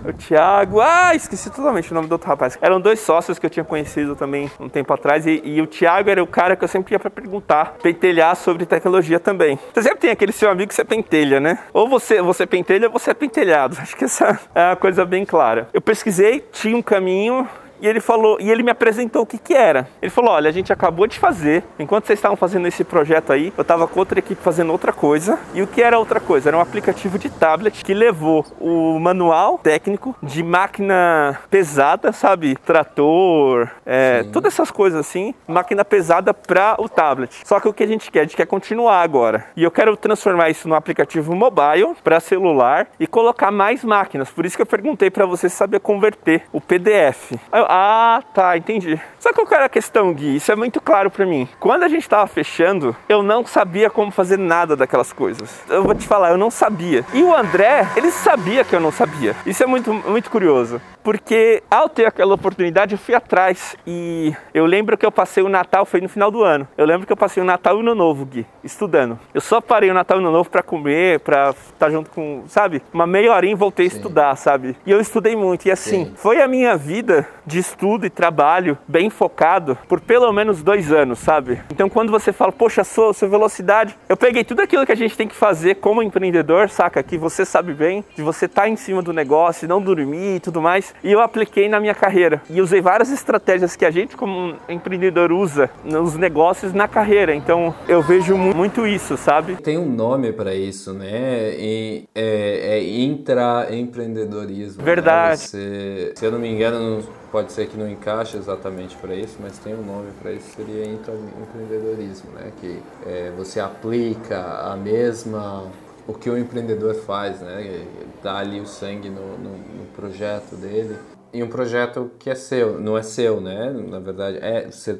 o Thiago, ah, esqueci totalmente o nome do outro rapaz. Eram dois sócios que eu tinha conhecido também um tempo atrás e, e o Thiago era o cara que eu sempre ia para perguntar, pentelhar sobre tecnologia também. Você sempre tem aquele seu amigo que você pentelha, né? Ou você, você pentelha ou você é pentelhado. Acho que essa é uma coisa bem clara. Eu pesquisei, tinha um caminho, e ele falou, e ele me apresentou o que que era. Ele falou: "Olha, a gente acabou de fazer. Enquanto vocês estavam fazendo esse projeto aí, eu estava com outra equipe fazendo outra coisa. E o que era outra coisa? Era um aplicativo de tablet que levou o manual técnico de máquina pesada, sabe, trator, é, todas essas coisas assim, máquina pesada para o tablet. Só que o que a gente quer, a gente quer continuar agora. E eu quero transformar isso num aplicativo mobile para celular e colocar mais máquinas. Por isso que eu perguntei para você saber converter o PDF. Aí ah, tá, entendi. Só que qual era a questão, Gui? Isso é muito claro para mim. Quando a gente tava fechando, eu não sabia como fazer nada daquelas coisas. Eu vou te falar, eu não sabia. E o André, ele sabia que eu não sabia. Isso é muito, muito curioso. porque ao ter aquela oportunidade eu fui atrás e eu lembro que eu passei o Natal, foi no final do ano. Eu lembro que eu passei o Natal e o Ano Novo, Gui, estudando. Eu só parei o Natal e o Ano Novo para comer, para estar junto com, sabe? Uma meia horinha e voltei Sim. a estudar, sabe? E eu estudei muito e assim, Sim. foi a minha vida de estudo e trabalho bem focado por pelo menos dois anos, sabe? Então quando você fala, poxa, sua, sua velocidade, eu peguei tudo aquilo que a gente tem que fazer como empreendedor, saca? Que você sabe bem, de você estar tá em cima do negócio, não dormir e tudo mais. E eu apliquei na minha carreira. E usei várias estratégias que a gente, como empreendedor, usa nos negócios na carreira. Então eu vejo muito isso, sabe? Tem um nome para isso, né? E, é, é intraempreendedorismo. Né? Verdade. Né? Você, se eu não me engano, pode ser que não encaixe exatamente para isso, mas tem um nome para isso, seria intraempreendedorismo, né? Que é, você aplica a mesma o que o empreendedor faz, né? Dá ali o sangue no, no, no, projeto dele. E um projeto que é seu, não é seu, né? Na verdade, é, você,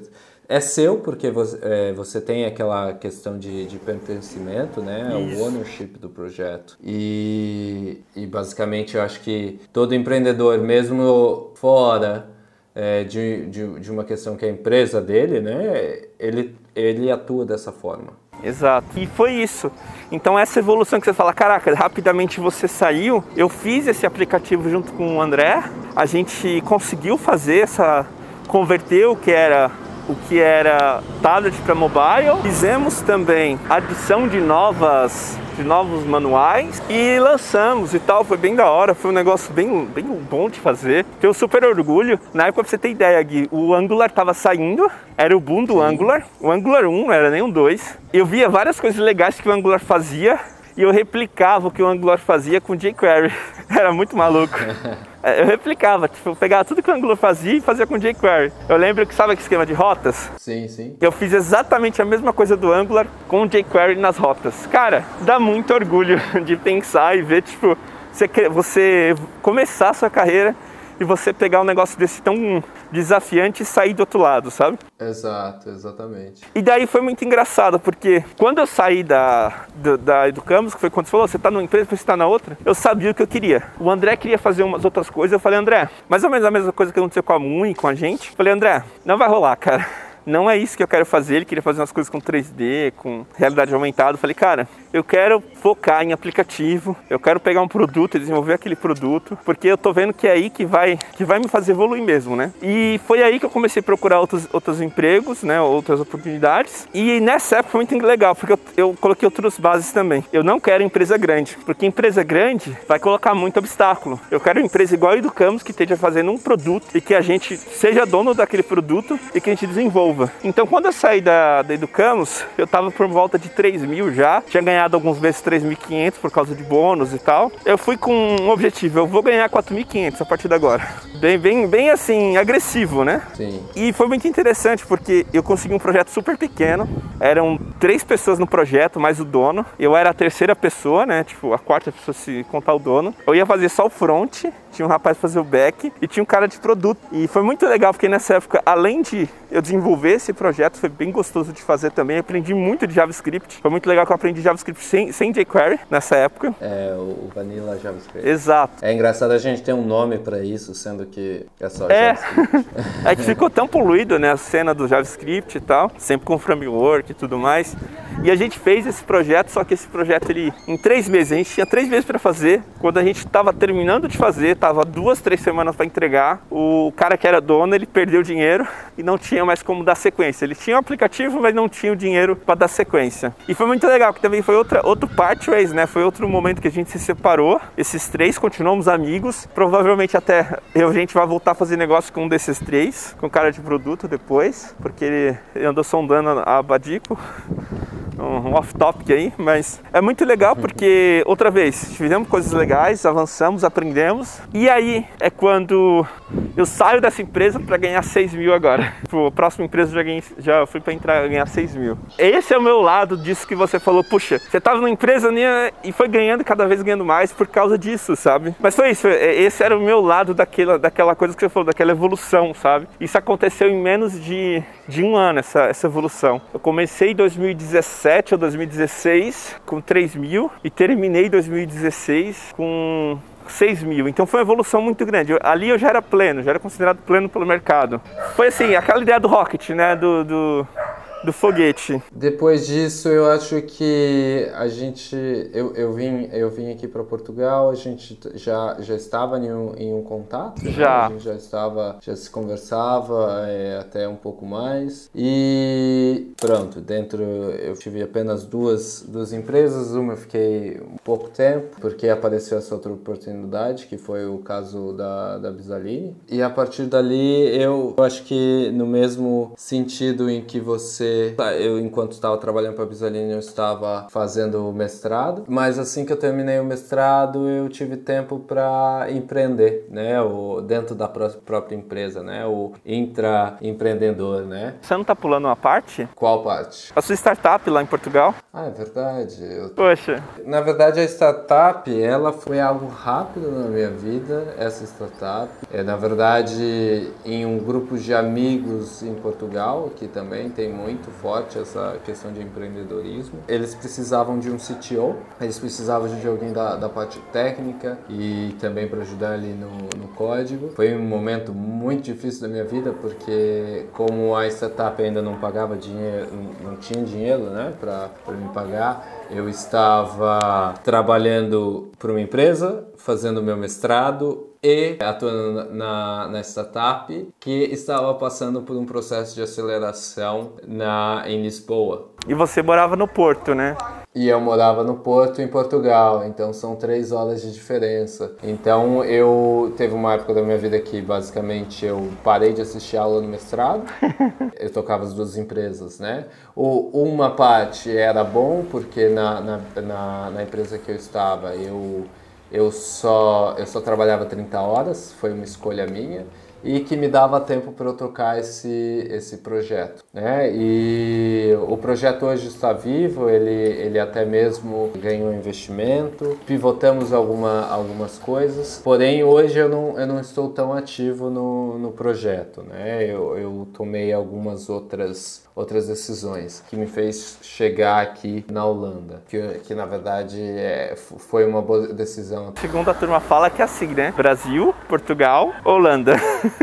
é seu porque você, é, você tem aquela questão de, de pertencimento, né? É o ownership do projeto. E, e basicamente eu acho que todo empreendedor, mesmo fora é, de, de, de uma questão que é a empresa dele, né? Ele, ele atua dessa forma. Exato. E foi isso. Então essa evolução que você fala, caraca, rapidamente você saiu. Eu fiz esse aplicativo junto com o André. A gente conseguiu fazer essa converter o que era o que era tablet para mobile. Fizemos também adição de novas de novos manuais e lançamos e tal, foi bem da hora, foi um negócio bem, bem bom de fazer. Tenho super orgulho. Na época, pra você ter ideia, Gui, o Angular tava saindo, era o boom do Sim. Angular, o Angular 1, não era nem um 2. Eu via várias coisas legais que o Angular fazia e eu replicava o que o Angular fazia com jQuery. Era muito maluco. É, eu replicava, tipo, eu pegava tudo que o Angular fazia e fazia com jQuery. Eu lembro que sabe aquele esquema de rotas? Sim, sim. Eu fiz exatamente a mesma coisa do Angular com jQuery nas rotas. Cara, dá muito orgulho de pensar e ver, tipo, você, você começar a sua carreira e você pegar um negócio desse tão desafiante e sair do outro lado, sabe? Exato, exatamente. E daí foi muito engraçado, porque quando eu saí da, da, da Educamos, que foi quando você falou, você tá numa empresa, você tá na outra, eu sabia o que eu queria. O André queria fazer umas outras coisas, eu falei, André, mais ou menos a mesma coisa que aconteceu com a Mui, com a gente. Eu falei, André, não vai rolar, cara não é isso que eu quero fazer. Ele queria fazer umas coisas com 3D, com realidade aumentada. Eu falei, cara, eu quero focar em aplicativo, eu quero pegar um produto e desenvolver aquele produto, porque eu tô vendo que é aí que vai, que vai me fazer evoluir mesmo, né? E foi aí que eu comecei a procurar outros, outros empregos, né? Outras oportunidades. E nessa época foi muito legal, porque eu, eu coloquei outras bases também. Eu não quero empresa grande, porque empresa grande vai colocar muito obstáculo. Eu quero empresa igual a Educamos, que esteja fazendo um produto e que a gente seja dono daquele produto e que a gente desenvolva então, quando eu saí da, da Educamos, eu estava por volta de 3 mil já. Tinha ganhado alguns meses 3.500 por causa de bônus e tal. Eu fui com um objetivo, eu vou ganhar 4.500 a partir de agora. Bem, bem, bem assim, agressivo, né? Sim. E foi muito interessante porque eu consegui um projeto super pequeno. Eram três pessoas no projeto, mais o dono. Eu era a terceira pessoa, né? Tipo, a quarta pessoa se contar o dono. Eu ia fazer só o front tinha um rapaz fazer o back e tinha um cara de produto. E foi muito legal porque nessa época, além de eu desenvolver esse projeto, foi bem gostoso de fazer também. aprendi muito de JavaScript. Foi muito legal que eu aprendi JavaScript sem, sem jQuery nessa época. É, o Vanilla JavaScript. Exato. É engraçado a gente ter um nome para isso, sendo que é só é. JavaScript. é que ficou tão poluído, né, a cena do JavaScript e tal, sempre com framework e tudo mais. E a gente fez esse projeto, só que esse projeto ele em três meses, a gente tinha três meses para fazer. Quando a gente estava terminando de fazer, tava duas, três semanas para entregar. O cara que era dono, ele perdeu dinheiro e não tinha mais como dar sequência. Ele tinha o aplicativo, mas não tinha o dinheiro para dar sequência. E foi muito legal, que também foi outra, outro part ways, né? Foi outro momento que a gente se separou. Esses três continuamos amigos. Provavelmente até eu, a gente vai voltar a fazer negócio com um desses três, com cara de produto depois, porque ele andou sondando a Badico um off-topic aí, mas é muito legal porque, outra vez, fizemos coisas legais, avançamos, aprendemos, e aí é quando eu saio dessa empresa para ganhar 6 mil agora. A próxima empresa já, ganhei, já fui para entrar ganhar 6 mil. Esse é o meu lado disso que você falou, puxa, você estava numa empresa e foi ganhando cada vez ganhando mais por causa disso, sabe? Mas foi isso, é, esse era o meu lado daquela, daquela coisa que você falou, daquela evolução, sabe? Isso aconteceu em menos de, de um ano, essa, essa evolução. Eu comecei em 2017 2017 ou 2016 com 3 mil e terminei 2016 com 6 mil. Então foi uma evolução muito grande. Ali eu já era pleno, já era considerado pleno pelo mercado. Foi assim, aquela ideia do rocket, né? Do, do, do foguete. Depois disso, eu acho que a gente, eu, eu vim, eu vim aqui para Portugal. A gente já, já estava em um, em um contato. Né? Já. Né? A gente já estava, já se conversava é, até um pouco mais. E pronto, dentro eu tive apenas duas, duas empresas. Uma eu fiquei um pouco tempo porque apareceu essa outra oportunidade que foi o caso da da Bisaline. E a partir dali eu, eu acho que no mesmo sentido em que você eu, enquanto estava trabalhando para a Bisaline, eu estava fazendo o mestrado, mas assim que eu terminei o mestrado, eu tive tempo para empreender, né? O, dentro da própria empresa, né? O intraempreendedor, né? Você não está pulando uma parte? Qual parte? A sua startup lá em Portugal? Ah, é verdade. Eu... Poxa. Na verdade, a startup, ela foi algo rápido na minha vida, essa startup. É, na verdade, em um grupo de amigos em Portugal, que também tem muito muito forte essa questão de empreendedorismo. Eles precisavam de um CTO, eles precisavam de alguém da, da parte técnica e também para ajudar ali no, no código. Foi um momento muito difícil da minha vida porque como a startup ainda não pagava dinheiro, não tinha dinheiro, né, para me pagar, eu estava trabalhando para uma empresa, fazendo meu mestrado e atuando na, na startup que estava passando por um processo de aceleração na, em Lisboa. E você morava no Porto, né? E eu morava no Porto, em Portugal, então são três horas de diferença. Então eu teve uma época da minha vida que basicamente eu parei de assistir aula no mestrado. eu tocava as duas empresas, né? O, uma parte era bom porque na, na, na, na empresa que eu estava eu eu só, eu só trabalhava 30 horas, foi uma escolha minha e que me dava tempo para eu tocar esse, esse projeto. Né? E o projeto hoje está vivo, ele, ele até mesmo ganhou investimento, pivotamos alguma, algumas coisas, porém hoje eu não, eu não estou tão ativo no, no projeto. Né? Eu, eu tomei algumas outras outras decisões que me fez chegar aqui na Holanda, que, que na verdade é, foi uma boa decisão. Segundo a turma fala que é assim, né? Brasil, Portugal, Holanda.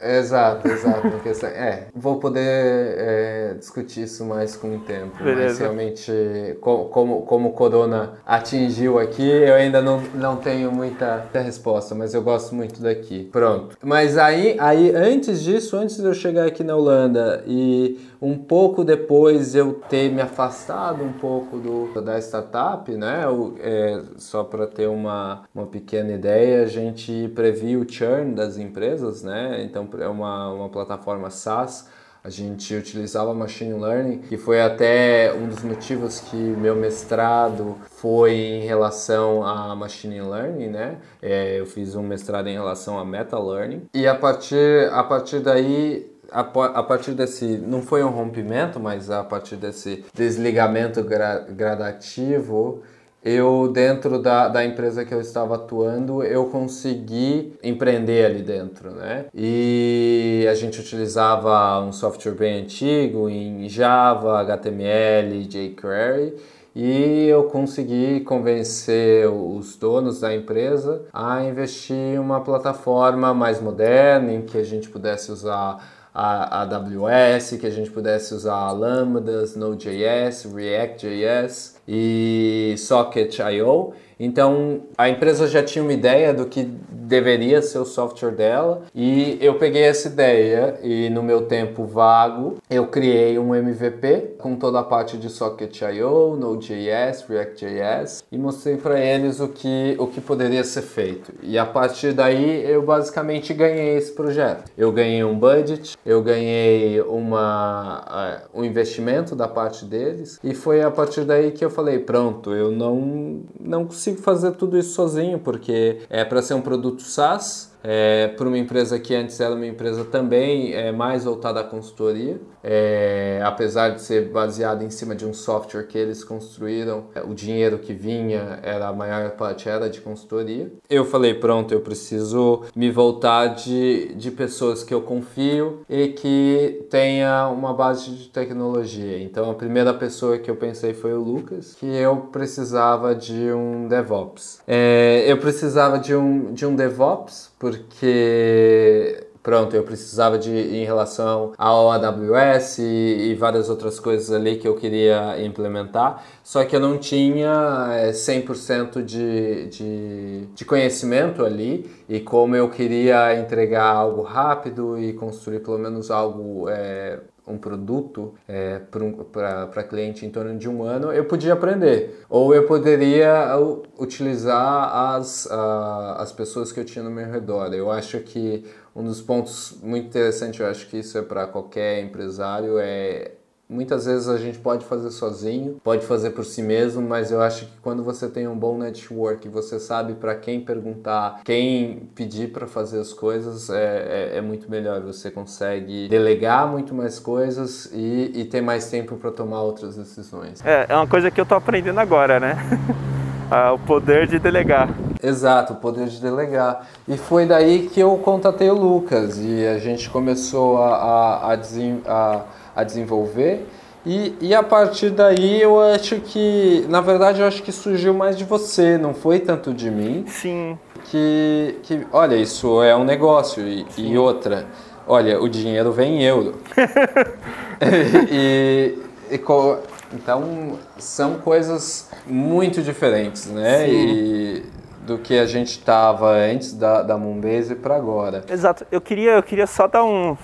É, exato, exato. É, vou poder é, discutir isso mais com o tempo. Beleza. Mas realmente, como, como o Corona atingiu aqui, eu ainda não, não tenho muita, muita resposta, mas eu gosto muito daqui. Pronto. Mas aí, aí, antes disso, antes de eu chegar aqui na Holanda e um pouco depois eu ter me afastado um pouco do, da startup, né? O, é, só para ter uma, uma pequena ideia, a gente previu o churn das empresas, né? Então é uma, uma plataforma SaaS. A gente utilizava machine learning, que foi até um dos motivos que meu mestrado foi em relação a machine learning, né? É, eu fiz um mestrado em relação a meta learning e a partir a partir daí a, a, partir desse, não foi um rompimento, mas a partir desse desligamento gra, gradativo, eu dentro da, da empresa que eu estava atuando, eu consegui empreender ali dentro, né? E a gente utilizava um software bem antigo em Java, HTML, jQuery, e eu consegui convencer os donos da empresa a investir em uma plataforma mais moderna em que a gente pudesse usar a AWS, que a gente pudesse usar Lambdas, Node.js, React.js e Socket.io. Então a empresa já tinha uma ideia do que deveria ser o software dela e eu peguei essa ideia e no meu tempo vago eu criei um MVP com toda a parte de Socket.io, Node.js, React.js e mostrei para eles o que, o que poderia ser feito. E a partir daí eu basicamente ganhei esse projeto. Eu ganhei um budget, eu ganhei uma, uh, um investimento da parte deles e foi a partir daí que eu falei, pronto, eu não, não consigo fazer tudo isso sozinho porque é para ser um produto SaaS é, para uma empresa que antes era uma empresa também é, mais voltada à consultoria, é, apesar de ser baseada em cima de um software que eles construíram, é, o dinheiro que vinha era a maior parte era de consultoria. Eu falei, pronto, eu preciso me voltar de, de pessoas que eu confio e que tenha uma base de tecnologia. Então a primeira pessoa que eu pensei foi o Lucas, que eu precisava de um DevOps. É, eu precisava de um, de um DevOps porque pronto, eu precisava de em relação ao AWS e, e, várias outras coisas ali que eu queria implementar, só que eu não tinha 100% é, de, de, de conhecimento ali e como eu queria entregar algo rápido e construir pelo menos algo é, um produto é, para cliente em torno de um ano, eu podia aprender. Ou eu poderia utilizar as, a, as pessoas que eu tinha no meu redor. Eu acho que um dos pontos muito interessantes, eu acho que isso é para qualquer empresário, é Muitas vezes a gente pode fazer sozinho, pode fazer por si mesmo, mas eu acho que quando você tem um bom network, você sabe para quem perguntar, quem pedir para fazer as coisas, é, é, é, muito melhor. Você consegue delegar muito mais coisas e, e ter mais tempo para tomar outras decisões. É, é uma coisa que eu tô aprendendo agora, né? ah, o poder de delegar. Exato, o poder de delegar. E foi daí que eu contatei o Lucas e a gente começou a, a, a, a desenvolver. E, e a partir daí eu acho que, na verdade, eu acho que surgiu mais de você, não foi tanto de mim. Sim. Que, que olha, isso é um negócio. E, e outra, olha, o dinheiro vem em euro. e, e, então, são coisas muito diferentes, né? Sim. E do que a gente estava antes da, da Moonbase para agora. Exato. Eu queria, eu queria só dar um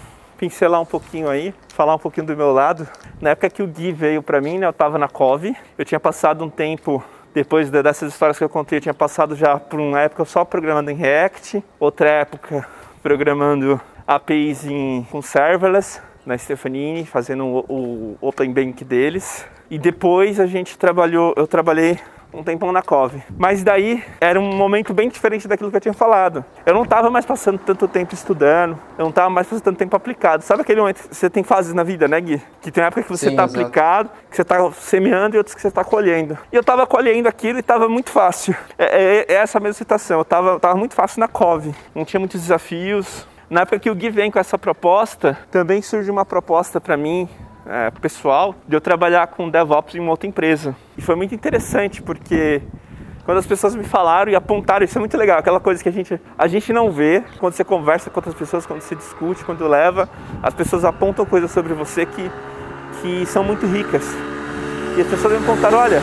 pincelar um pouquinho aí, falar um pouquinho do meu lado. Na época que o Gui veio para mim, né, eu estava na COV, eu tinha passado um tempo depois dessas histórias que eu contei, eu tinha passado já por uma época só programando em React, outra época programando APIs em, com serverless na Stefanini, fazendo o, o Open Bank deles. E depois a gente trabalhou, eu trabalhei um tempão na COV. Mas daí era um momento bem diferente daquilo que eu tinha falado. Eu não estava mais passando tanto tempo estudando, eu não estava mais passando tanto tempo aplicado. Sabe aquele momento que você tem fases na vida, né, Gui? Que tem uma época que você está aplicado, que você está semeando e outras que você está colhendo. E eu estava colhendo aquilo e estava muito fácil. É, é, é, essa mesma situação. Eu estava tava muito fácil na COV. Não tinha muitos desafios. Na época que o Gui vem com essa proposta, também surge uma proposta para mim é, pessoal de eu trabalhar com DevOps em uma outra empresa. E foi muito interessante porque quando as pessoas me falaram e apontaram, isso é muito legal, aquela coisa que a gente, a gente não vê quando você conversa com outras pessoas, quando você discute, quando leva, as pessoas apontam coisas sobre você que, que são muito ricas. E as pessoas me apontaram, olha,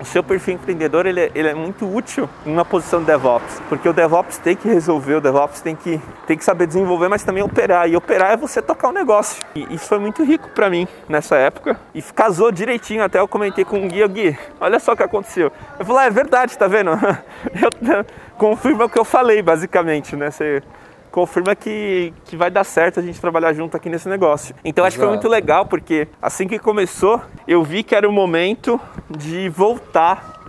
o seu perfil empreendedor ele é, ele é, muito útil em uma posição de DevOps, porque o DevOps tem que resolver, o DevOps tem que, tem que saber desenvolver, mas também operar. E operar é você tocar o um negócio. E isso foi muito rico para mim nessa época e casou direitinho. Até eu comentei com o Gui, Gui, olha só o que aconteceu. Eu falei, ah, é verdade, tá vendo? Eu, confirma o que eu falei, basicamente, né? Você, confirma que, que vai dar certo a gente trabalhar junto aqui nesse negócio. Então acho que foi muito legal, porque assim que começou, eu vi que era o momento de voltar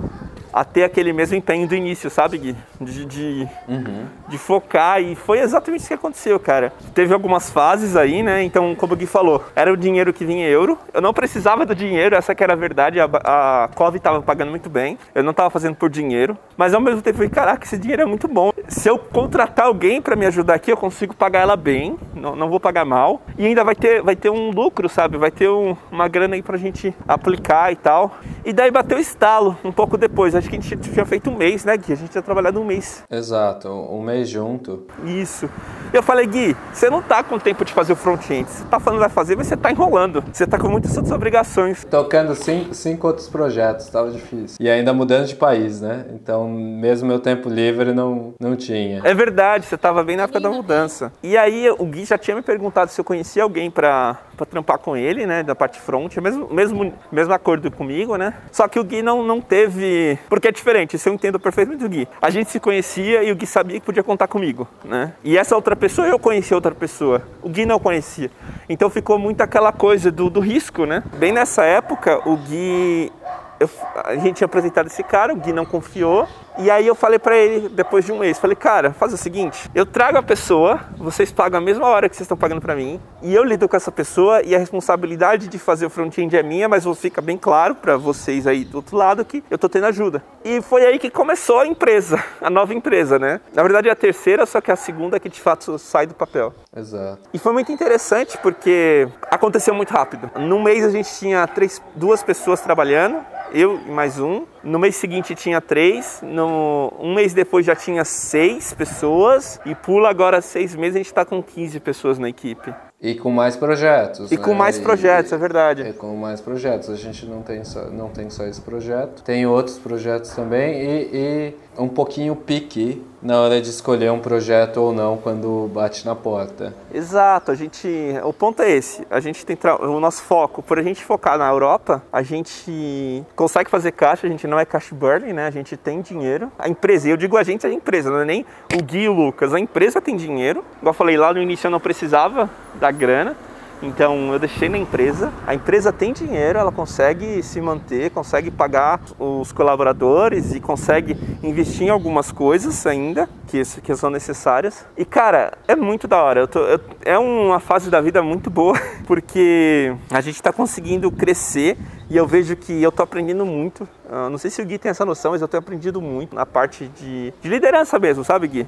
a ter aquele mesmo empenho do início, sabe, Gui? De, de, uhum. de, focar e foi exatamente isso que aconteceu, cara. Teve algumas fases aí, né? Então, como o Gui falou, era o dinheiro que vinha em euro. Eu não precisava do dinheiro, essa que era a verdade. A, a COV estava pagando muito bem. Eu não estava fazendo por dinheiro. Mas ao mesmo tempo, eu falei, caraca, esse dinheiro é muito bom. Se eu contratar alguém para me ajudar aqui, eu consigo pagar ela bem. Não, não vou pagar mal. E ainda vai ter, vai ter um lucro, sabe? Vai ter um, uma grana aí pra gente aplicar e tal. E daí bateu o estalo um pouco depois acho que a gente tinha feito um mês, né, Gui? A gente tinha trabalhado um mês. Exato, um mês junto. Isso. Eu falei, Gui, você não tá com tempo de fazer o front-end. Você tá falando que vai fazer, mas você tá enrolando. Você tá com muitas outras obrigações. Tocando cinco, cinco outros projetos, tava difícil. E ainda mudando de país, né? Então, mesmo meu tempo livre não, não tinha. É verdade, você tava bem na época da mudança. E aí, o Gui já tinha me perguntado se eu conhecia alguém pra, pra trampar com ele, né, da parte front. Mesmo, mesmo, mesmo acordo comigo, né? Só que o Gui não, não teve porque é diferente, isso eu entendo perfeitamente do Gui. A gente se conhecia e o Gui sabia que podia contar comigo, né? E essa outra pessoa, eu conhecia outra pessoa. O Gui não conhecia. Então ficou muito aquela coisa do, do risco, né? Bem nessa época, o Gui... Eu, a gente tinha apresentado esse cara, o Gui não confiou. E aí eu falei para ele, depois de um mês, falei, cara, faz o seguinte, eu trago a pessoa, vocês pagam a mesma hora que vocês estão pagando para mim, e eu lido com essa pessoa e a responsabilidade de fazer o front-end é minha, mas fica bem claro para vocês aí do outro lado que eu tô tendo ajuda. E foi aí que começou a empresa, a nova empresa, né? Na verdade é a terceira, só que a segunda que de fato sai do papel. Exato. E foi muito interessante porque aconteceu muito rápido. Num mês a gente tinha três, duas pessoas trabalhando, eu e mais um. No mês seguinte tinha três, no, um mês depois já tinha seis pessoas e pula agora seis meses a gente está com 15 pessoas na equipe. E com mais projetos. E né? com mais projetos, e, é verdade. E com mais projetos. A gente não tem só, não tem só esse projeto, tem outros projetos também e, e um pouquinho pique na hora de escolher um projeto ou não quando bate na porta. Exato, a gente, o ponto é esse, a gente tem o nosso foco, por a gente focar na Europa, a gente consegue fazer caixa, a gente não é cash burning, né? A gente tem dinheiro. A empresa, eu digo a gente, é a empresa, não é nem o Gui e o Lucas, a empresa tem dinheiro. Igual eu falei lá no início eu não precisava da grana. Então eu deixei na empresa. A empresa tem dinheiro, ela consegue se manter, consegue pagar os colaboradores e consegue investir em algumas coisas ainda que, que são necessárias. E cara, é muito da hora. Eu tô, eu, é uma fase da vida muito boa porque a gente está conseguindo crescer e eu vejo que eu estou aprendendo muito. Uh, não sei se o Gui tem essa noção, mas eu tenho aprendido muito na parte de, de liderança mesmo, sabe, Gui?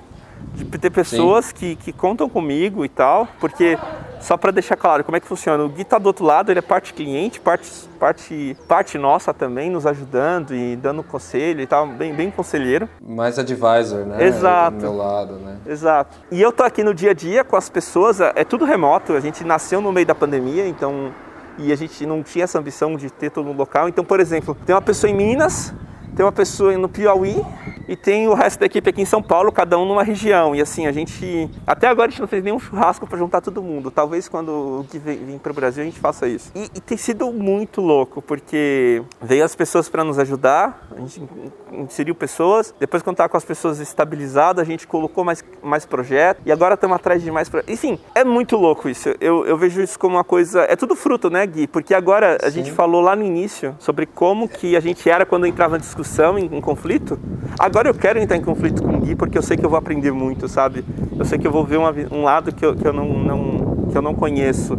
De ter pessoas que, que contam comigo e tal, porque só para deixar claro como é que funciona, o Gui tá do outro lado, ele é parte cliente, parte, parte, parte nossa também, nos ajudando e dando conselho e tal, bem, bem conselheiro. Mais advisor, né? Exato. Do meu lado, né? Exato. E eu tô aqui no dia a dia com as pessoas, é tudo remoto, a gente nasceu no meio da pandemia, então e a gente não tinha essa ambição de ter todo no local. Então, por exemplo, tem uma pessoa em Minas, tem uma pessoa no Piauí e tem o resto da equipe aqui em São Paulo, cada um numa região. E assim, a gente. Até agora a gente não fez nenhum churrasco para juntar todo mundo. Talvez quando o Gui vir para o Brasil a gente faça isso. E, e, tem sido muito louco, porque veio as pessoas para nos ajudar, a gente inseriu pessoas. Depois, quando estava com as pessoas estabilizadas, a gente colocou mais, mais projetos. E agora estamos atrás de mais projetos. Enfim, é muito louco isso. Eu, eu vejo isso como uma coisa. É tudo fruto, né, Gui? Porque agora a Sim. gente falou lá no início sobre como que a gente era quando entrava em discussão, em, em conflito. Agora eu quero entrar em conflito com o Gui porque eu sei que eu vou aprender muito, sabe? Eu sei que eu vou ver uma, um lado que eu, que eu, não, não, que eu não conheço.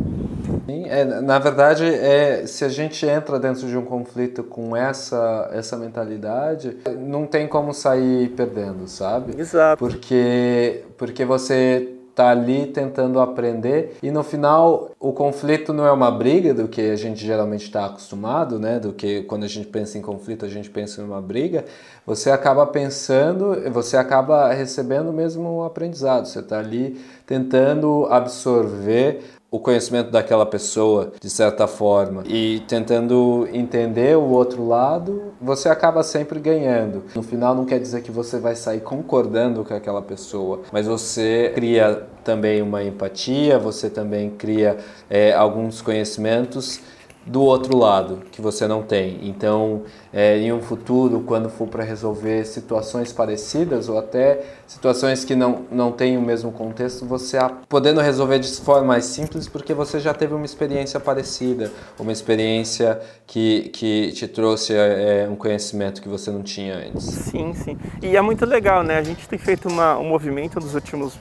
É, na verdade, é, se a gente entra dentro de um conflito com essa, essa mentalidade, não tem como sair perdendo, sabe? Exato. Porque, porque você tá ali tentando aprender e no final o conflito não é uma briga do que a gente geralmente está acostumado, né? Do que quando a gente pensa em conflito a gente pensa em uma briga. Você acaba pensando, você acaba recebendo mesmo um aprendizado. Você está ali tentando absorver o conhecimento daquela pessoa de certa forma e tentando entender o outro lado, você acaba sempre ganhando. No final não quer dizer que você vai sair concordando com aquela pessoa, mas você cria também uma empatia, você também cria é, alguns conhecimentos do outro lado que você não tem. Então, é, em um futuro, quando for para resolver situações parecidas ou até situações que não, não têm o mesmo contexto, você podendo resolver de forma mais simples porque você já teve uma experiência parecida, uma experiência que, que te trouxe é, um conhecimento que você não tinha antes. Sim, sim. E é muito legal, né? A gente tem feito uma, um movimento nos últimos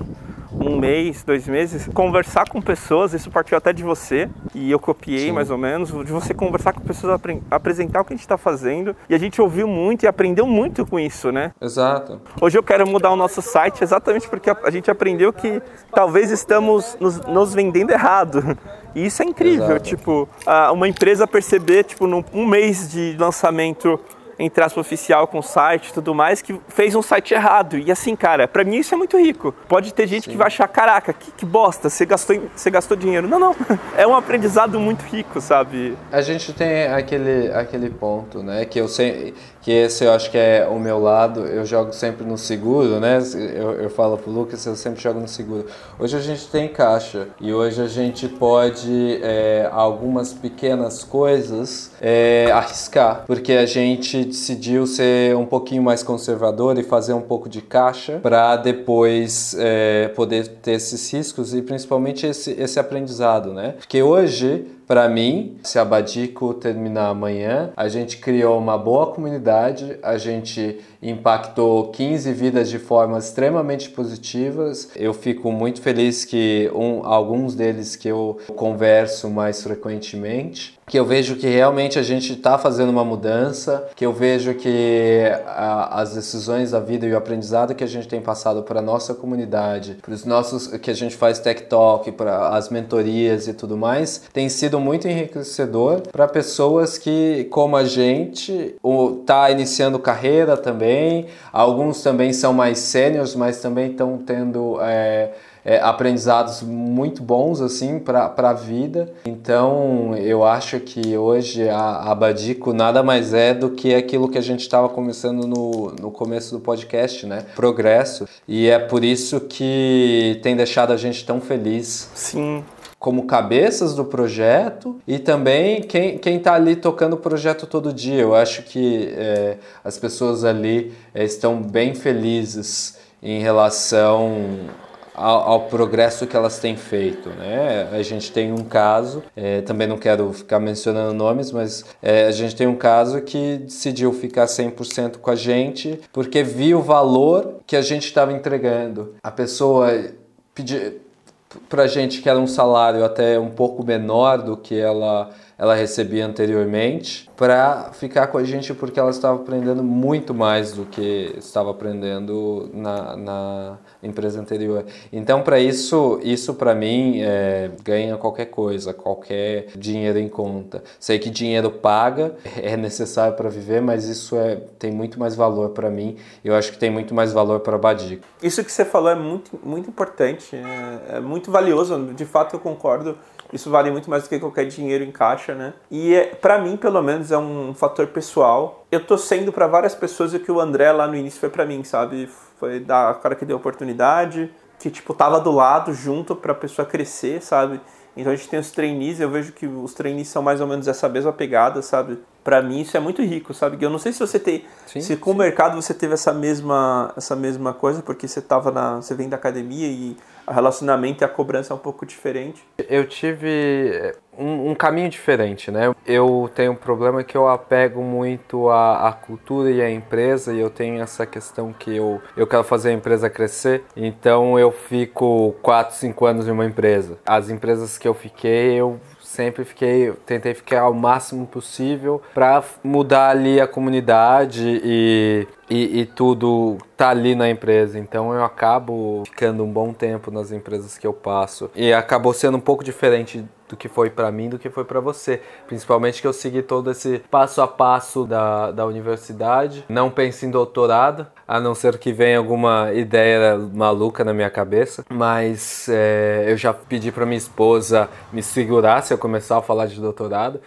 um mês, dois meses, conversar com pessoas, isso partiu até de você, e eu copiei Sim. mais ou menos, de você conversar com pessoas, apresentar o que a gente está fazendo, e a gente ouviu muito e aprendeu muito com isso, né? Exato. Hoje eu quero mudar o nosso site exatamente porque a gente aprendeu que talvez estamos nos, nos vendendo errado. E isso é incrível, Exato. tipo, uma empresa perceber, tipo, num um mês de lançamento entre aspas, oficial com o site e tudo mais, que fez um site errado. E assim, cara, para mim isso é muito rico. Pode ter gente Sim. que vai achar, caraca, que, que bosta, você gastou, você gastou dinheiro. Não, não. É um aprendizado muito rico, sabe? A gente tem aquele, aquele ponto, né? Que eu sei que esse eu acho que é o meu lado. Eu jogo sempre no seguro, né? Eu, eu falo pro Lucas, eu sempre jogo no seguro. Hoje a gente tem caixa e hoje a gente pode é, algumas pequenas coisas é, arriscar, porque a gente decidiu ser um pouquinho mais conservador e fazer um pouco de caixa para depois é, poder ter esses riscos e principalmente esse, esse aprendizado, né? Porque hoje para mim, se a Badico terminar amanhã, a gente criou uma boa comunidade, a gente impactou 15 vidas de formas extremamente positivas. Eu fico muito feliz que um, alguns deles que eu converso mais frequentemente que eu vejo que realmente a gente está fazendo uma mudança, que eu vejo que a, as decisões da vida e o aprendizado que a gente tem passado para nossa comunidade, para os nossos que a gente faz tech talk, para as mentorias e tudo mais, tem sido muito enriquecedor para pessoas que, como a gente, está iniciando carreira também, alguns também são mais sêniores, mas também estão tendo é, é, aprendizados muito bons assim para a vida. Então eu acho que hoje a, a Badico nada mais é do que aquilo que a gente estava começando no, no começo do podcast, né? Progresso. E é por isso que tem deixado a gente tão feliz. Sim, como cabeças do projeto e também quem está ali tocando o projeto todo dia. Eu acho que é, as pessoas ali é, estão bem felizes em relação ao, ao, progresso que elas têm feito. Né? A gente tem um caso, é, também não quero ficar mencionando nomes, mas é, a gente tem um caso que decidiu ficar 100% com a gente porque viu o valor que a gente estava entregando. A pessoa pediu para gente que era um salário até um pouco menor do que ela ela recebia anteriormente para ficar com a gente porque ela estava aprendendo muito mais do que estava aprendendo na, na empresa anterior. Então, para isso, isso para mim é, ganha qualquer coisa, qualquer dinheiro em conta. Sei que dinheiro paga, é necessário para viver, mas isso é, tem muito mais valor para mim. Eu acho que tem muito mais valor para Badico. Isso que você falou é muito, muito importante, é, é muito valioso. De fato, eu concordo isso vale muito mais do que qualquer dinheiro em caixa, né? E é, para mim, pelo menos, é um fator pessoal. Eu tô sendo para várias pessoas o que o André lá no início foi para mim, sabe? Foi da cara que deu oportunidade, que tipo tava do lado junto para a pessoa crescer, sabe? Então a gente tem os trainees, eu vejo que os trainees são mais ou menos essa mesma pegada, sabe? Para mim isso é muito rico, sabe? Eu não sei se você tem, sim, se com sim. o mercado você teve essa mesma essa mesma coisa, porque você tava na, você vem da academia e o relacionamento e a cobrança é um pouco diferente. Eu tive um, um, caminho diferente, né? Eu tenho um problema que eu apego muito à, à, cultura e à empresa e eu tenho essa questão que eu, eu quero fazer a empresa crescer, então eu fico 4, 5 anos em uma empresa. As empresas que eu fiquei, eu sempre fiquei, tentei ficar ao máximo possível para mudar ali a comunidade e, e, e, tudo tá ali na empresa. Então eu acabo ficando um bom tempo nas empresas que eu passo e acabou sendo um pouco diferente do que foi para mim do que foi para você. Principalmente que eu segui todo esse passo a passo da, da universidade. Não pense em doutorado, a não ser que venha alguma ideia maluca na minha cabeça. Mas é, eu já pedi para minha esposa me segurar se eu começar a falar de doutorado.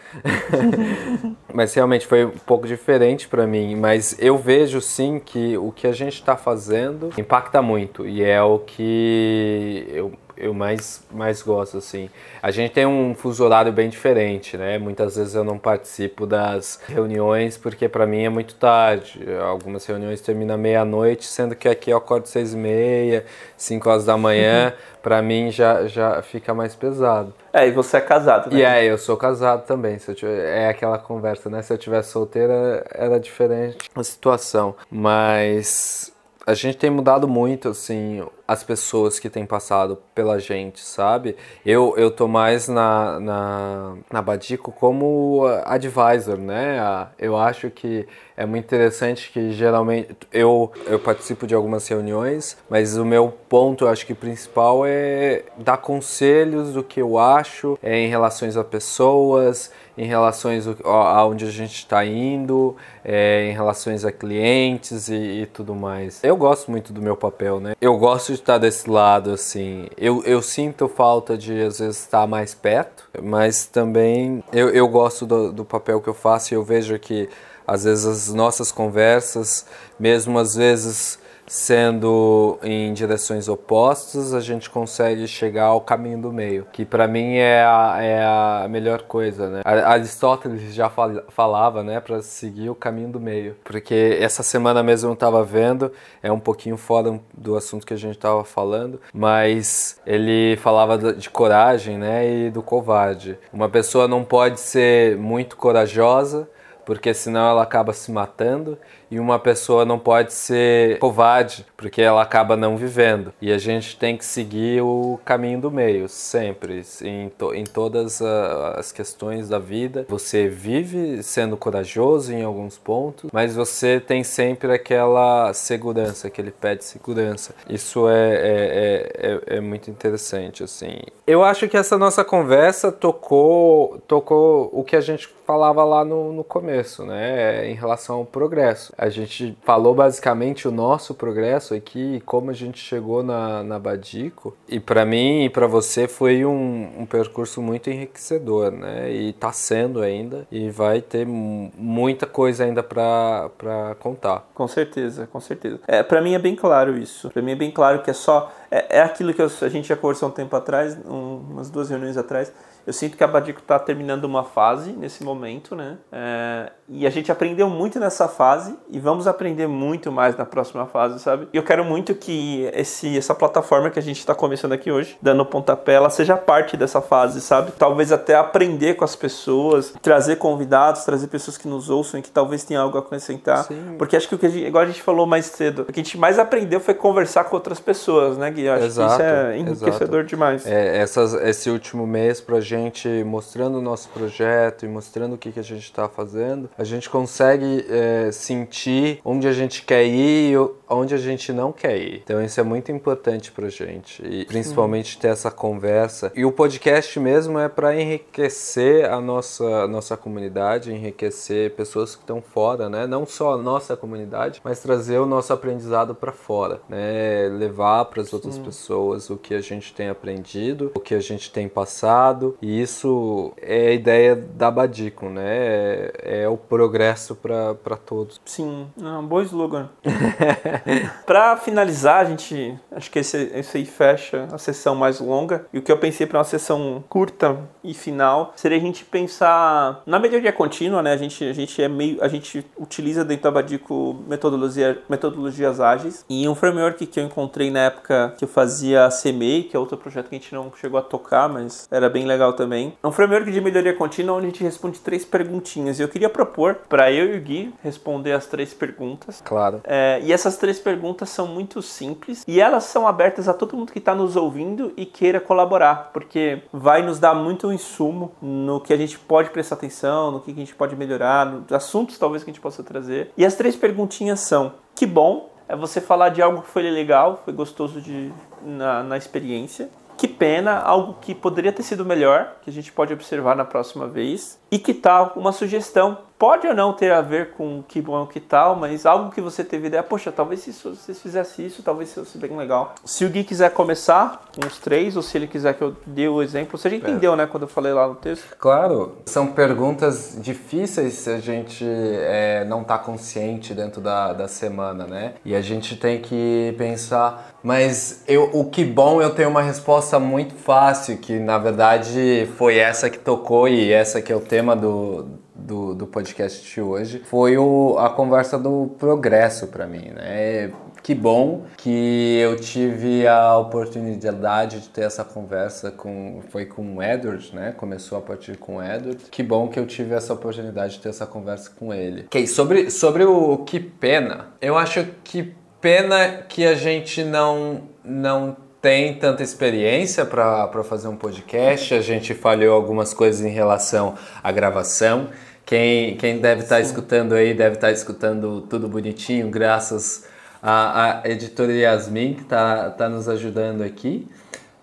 mas realmente foi um pouco diferente para mim. Mas eu vejo sim que o que a gente está fazendo impacta muito e é o que eu eu mais, mais gosto, assim. A gente tem um fuso horário bem diferente, né? Muitas vezes eu não participo das reuniões porque para mim é muito tarde. Algumas reuniões terminam meia-noite, sendo que aqui eu acordo seis e meia, cinco horas da manhã. Uhum. Para mim já, já fica mais pesado. É, e você é casado, né? E é, eu sou casado também. Se eu tiver, é aquela conversa, né? Se eu tivesse solteira, era diferente a situação. Mas a gente tem mudado muito, assim, as pessoas que têm passado pela gente, sabe? Eu, eu tô mais na, na, na Badico como advisor, né? Eu acho que é muito interessante que geralmente eu, eu participo de algumas reuniões, mas o meu ponto, acho que principal é dar conselhos do que eu acho é, em relações a pessoas, em relações aonde a gente está indo, é, em relações a clientes e, e, tudo mais. Eu gosto muito do meu papel, né? Eu gosto estar desse lado, assim. Eu, eu sinto falta de, às vezes, estar mais perto, mas também eu, eu gosto do, do papel que eu faço e eu vejo que, às vezes, as nossas conversas, mesmo às vezes sendo em direções opostas, a gente consegue chegar ao caminho do meio, que para mim é a, é a melhor coisa, né? Aristóteles já falava, né, para seguir o caminho do meio, porque essa semana mesmo eu estava vendo, é um pouquinho fora do assunto que a gente estava falando, mas ele falava de coragem, né, e do covarde. Uma pessoa não pode ser muito corajosa porque senão ela acaba se matando e uma pessoa não pode ser covarde, porque ela acaba não vivendo. E a gente tem que seguir o caminho do meio, sempre, em, to, em todas as questões da vida. Você vive sendo corajoso em alguns pontos, mas você tem sempre aquela segurança, aquele pé de segurança. Isso é, é, é, é muito interessante, assim. Eu acho que essa nossa conversa tocou, tocou o que a gente falava lá no, no começo, né, em relação ao progresso. A gente falou basicamente o nosso progresso aqui, como a gente chegou na, na Badico, e para mim e para você foi um, um percurso muito enriquecedor, né, e tá sendo ainda, e vai ter muita coisa ainda para contar. Com certeza, com certeza. É, para mim é bem claro isso. Para mim é bem claro que é só é, é aquilo que eu, a gente já conversou um tempo atrás, um, umas duas reuniões atrás eu sinto que a Badico está terminando uma fase nesse momento, né? É, e a gente aprendeu muito nessa fase e vamos aprender muito mais na próxima fase, sabe? E eu quero muito que esse, essa plataforma que a gente está começando aqui hoje, dando pontapé, ela seja parte dessa fase, sabe? Talvez até aprender com as pessoas, trazer convidados, trazer pessoas que nos ouçam e que talvez tenham algo a acrescentar. Sim. Porque acho que o que a gente, igual a gente falou mais cedo, o que a gente mais aprendeu foi conversar com outras pessoas, né, Gui? Eu acho exato, que isso é enriquecedor exato. demais. É, essas, esse último mês pra gente gente mostrando o nosso projeto e mostrando o que, que a gente está fazendo, a gente consegue é, sentir onde a gente quer ir e onde a gente não quer ir. Então isso é muito importante para gente e principalmente ter essa conversa. E o podcast mesmo é para enriquecer a nossa, a nossa comunidade, enriquecer pessoas que estão fora, né? Não só a nossa comunidade, mas trazer o nosso aprendizado para fora, né? Levar para as outras pessoas o que a gente tem aprendido, o que a gente tem passado e isso é a ideia da Badico, né? É, é o progresso para todos. Sim, é um bom slogan. para finalizar, a gente acho que esse, esse aí fecha a sessão mais longa. E o que eu pensei para uma sessão curta e final seria a gente pensar na melhoria contínua, né? A gente, a gente é meio a gente utiliza dentro da Badico metodologia, metodologias ágeis e um framework que eu encontrei na época que eu fazia a CMEI, que é outro projeto que a gente não chegou a tocar, mas era bem legal também. É um framework de melhoria contínua onde a gente responde três perguntinhas. E eu queria propor para eu e o Gui responder as três perguntas. Claro. É, e essas três perguntas são muito simples e elas são abertas a todo mundo que está nos ouvindo e queira colaborar, porque vai nos dar muito insumo no que a gente pode prestar atenção, no que a gente pode melhorar, nos assuntos talvez que a gente possa trazer. E as três perguntinhas são: que bom é você falar de algo que foi legal, foi gostoso de, na, na experiência. Que pena, algo que poderia ter sido melhor, que a gente pode observar na próxima vez. E que tal uma sugestão pode ou não ter a ver com que bom que tal, mas algo que você teve ideia, poxa, talvez se vocês fizessem isso, talvez fosse bem legal. Se o Gui quiser começar com os três, ou se ele quiser que eu dê o exemplo, você já entendeu, é. né, quando eu falei lá no texto? Claro, são perguntas difíceis se a gente é, não está consciente dentro da, da semana, né? E a gente tem que pensar, mas eu, o que bom eu tenho uma resposta muito fácil, que na verdade foi essa que tocou e essa que é o tema do do, do podcast de hoje foi o, a conversa do progresso para mim, né? Que bom que eu tive a oportunidade de ter essa conversa com foi com o Edward, né? Começou a partir com o Edward. Que bom que eu tive essa oportunidade de ter essa conversa com ele. Ok, sobre, sobre o que pena, eu acho que pena que a gente não não tem tanta experiência para fazer um podcast, a gente falhou algumas coisas em relação à gravação. Quem, quem deve estar tá escutando aí deve estar tá escutando tudo bonitinho, graças à, à editora Yasmin, que está tá nos ajudando aqui.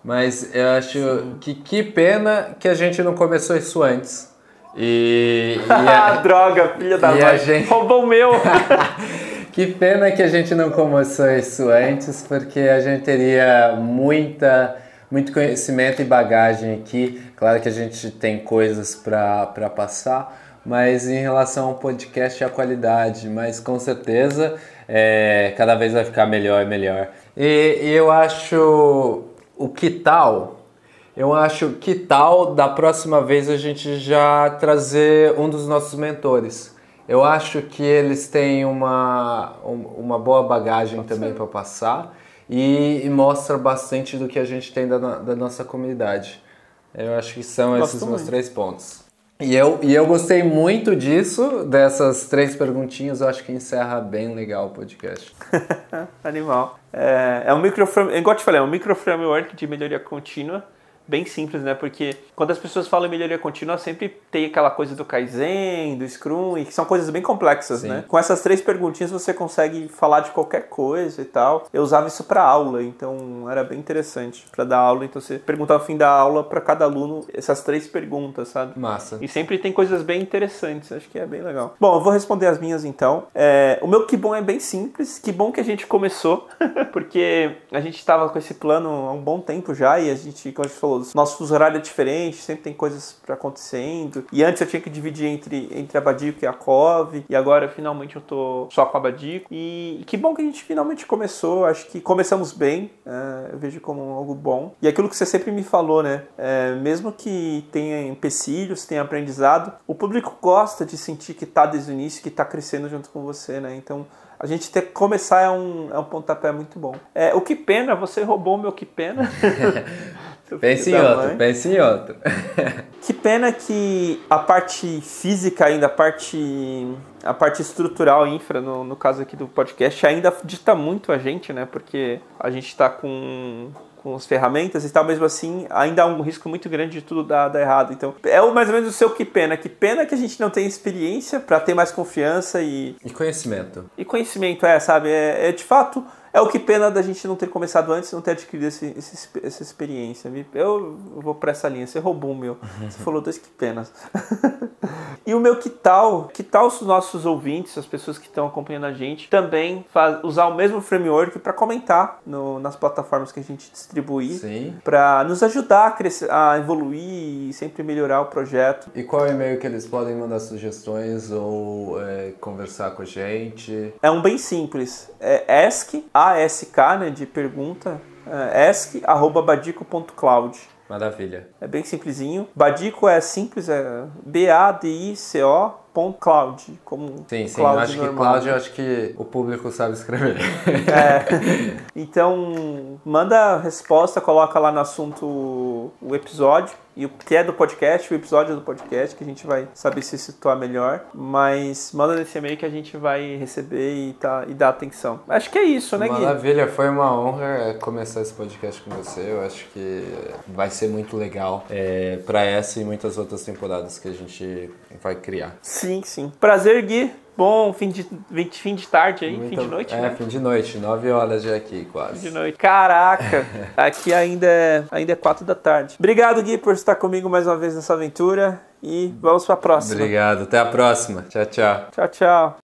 Mas eu acho Sim. que que pena que a gente não começou isso antes. E, e a, droga, filha da mãe, gente... roubou o meu. que pena que a gente não começou isso antes, porque a gente teria muita muito conhecimento e bagagem aqui. Claro que a gente tem coisas para passar, mas em relação ao podcast e a qualidade, mas com certeza é, cada vez vai ficar melhor e melhor. E, e eu acho o que tal? Eu acho que tal da próxima vez a gente já trazer um dos nossos mentores. Eu acho que eles têm uma, uma boa bagagem Pode também para passar e, e, mostra bastante do que a gente tem da, da nossa comunidade. Eu acho que são Gosto esses muito. meus três pontos. E eu, e eu gostei muito disso, dessas três perguntinhas, eu acho que encerra bem legal o podcast. Animal. É, é um microframe, igual eu te falei, é um microframework de melhoria contínua bem simples, né? Porque quando as pessoas falam em melhoria contínua, sempre tem aquela coisa do Kaizen, do Scrum, e que são coisas bem complexas, Sim. né? Com essas três perguntinhas você consegue falar de qualquer coisa e tal. Eu usava isso para aula, então era bem interessante para dar aula. Então você perguntar ao fim da aula para cada aluno essas três perguntas, sabe? Massa. E sempre tem coisas bem interessantes, acho que é bem legal. Bom, eu vou responder as minhas então. É, o meu que bom é bem simples, que bom que a gente começou, porque a gente estava com esse plano há um bom tempo já e a gente, como a gente falou, nosso fuso horário é diferente, sempre tem coisas acontecendo. E antes eu tinha que dividir entre, entre a Badico e a Cove, e agora finalmente eu tô só com a Badico. E, e que bom que a gente finalmente começou, acho que começamos bem, é, eu vejo como algo bom. E aquilo que você sempre me falou, né? É, mesmo que tenha empecilhos, tenha aprendizado, o público gosta de sentir que tá desde o início, que tá crescendo junto com você, né? Então a gente ter que começar é um, é um pontapé muito bom. É, o que pena, você roubou o meu que pena. pense em outro, pense em outro. que pena que a parte física ainda, a parte, a parte estrutural, infra, no, no caso aqui do podcast, ainda dita muito a gente, né? Porque a gente está com com as ferramentas e tal, mesmo assim ainda há um risco muito grande de tudo dar, dar errado. Então é mais ou menos o seu que pena. Que pena que a gente não tem experiência para ter mais confiança e. E conhecimento. E conhecimento, é, sabe? É, é de fato é o que pena da gente não ter começado antes e não ter adquirido esse, esse, essa experiência. Eu vou para essa linha. Você roubou o meu. Você falou dois que penas. e o meu que tal? Que tal os nossos ouvintes, as pessoas que estão acompanhando a gente, também faz, usar o mesmo framework para comentar no, nas plataformas que a gente distribuir, para nos ajudar a, crescer, a evoluir e sempre melhorar o projeto. E qual é o e-mail que eles podem mandar sugestões ou é, conversar com a gente? É um bem simples. É ask, ASK, né, de pergunta, é, ask.badico.cloud. Maravilha. É bem simplesinho. Badico é simples, é B-A-D-I-C-O cloud, como sim, sim, cloud eu acho normal. que cloud eu acho que o público sabe escrever. É. Então, manda a resposta, coloca lá no assunto o episódio e o que é do podcast, o episódio do podcast, que a gente vai saber se situar melhor. Mas manda nesse e-mail que a gente vai receber e, tá, e dar atenção. Acho que é isso, né, Gui? Maravilha, foi uma honra começar esse podcast com você. Eu acho que vai ser muito legal é, para essa e muitas outras temporadas que a gente vai criar. Sim, sim. Prazer, Gui. Bom fim de, fim de tarde aí, Muito, fim de noite, é, né? fim de noite, nove horas já aqui quase. Fim de noite. Caraca, aqui ainda é, ainda é quatro da tarde. Obrigado, Gui, por estar comigo mais uma vez nessa aventura e vamos para a próxima. Obrigado, até a próxima. Tchau, tchau. Tchau, tchau.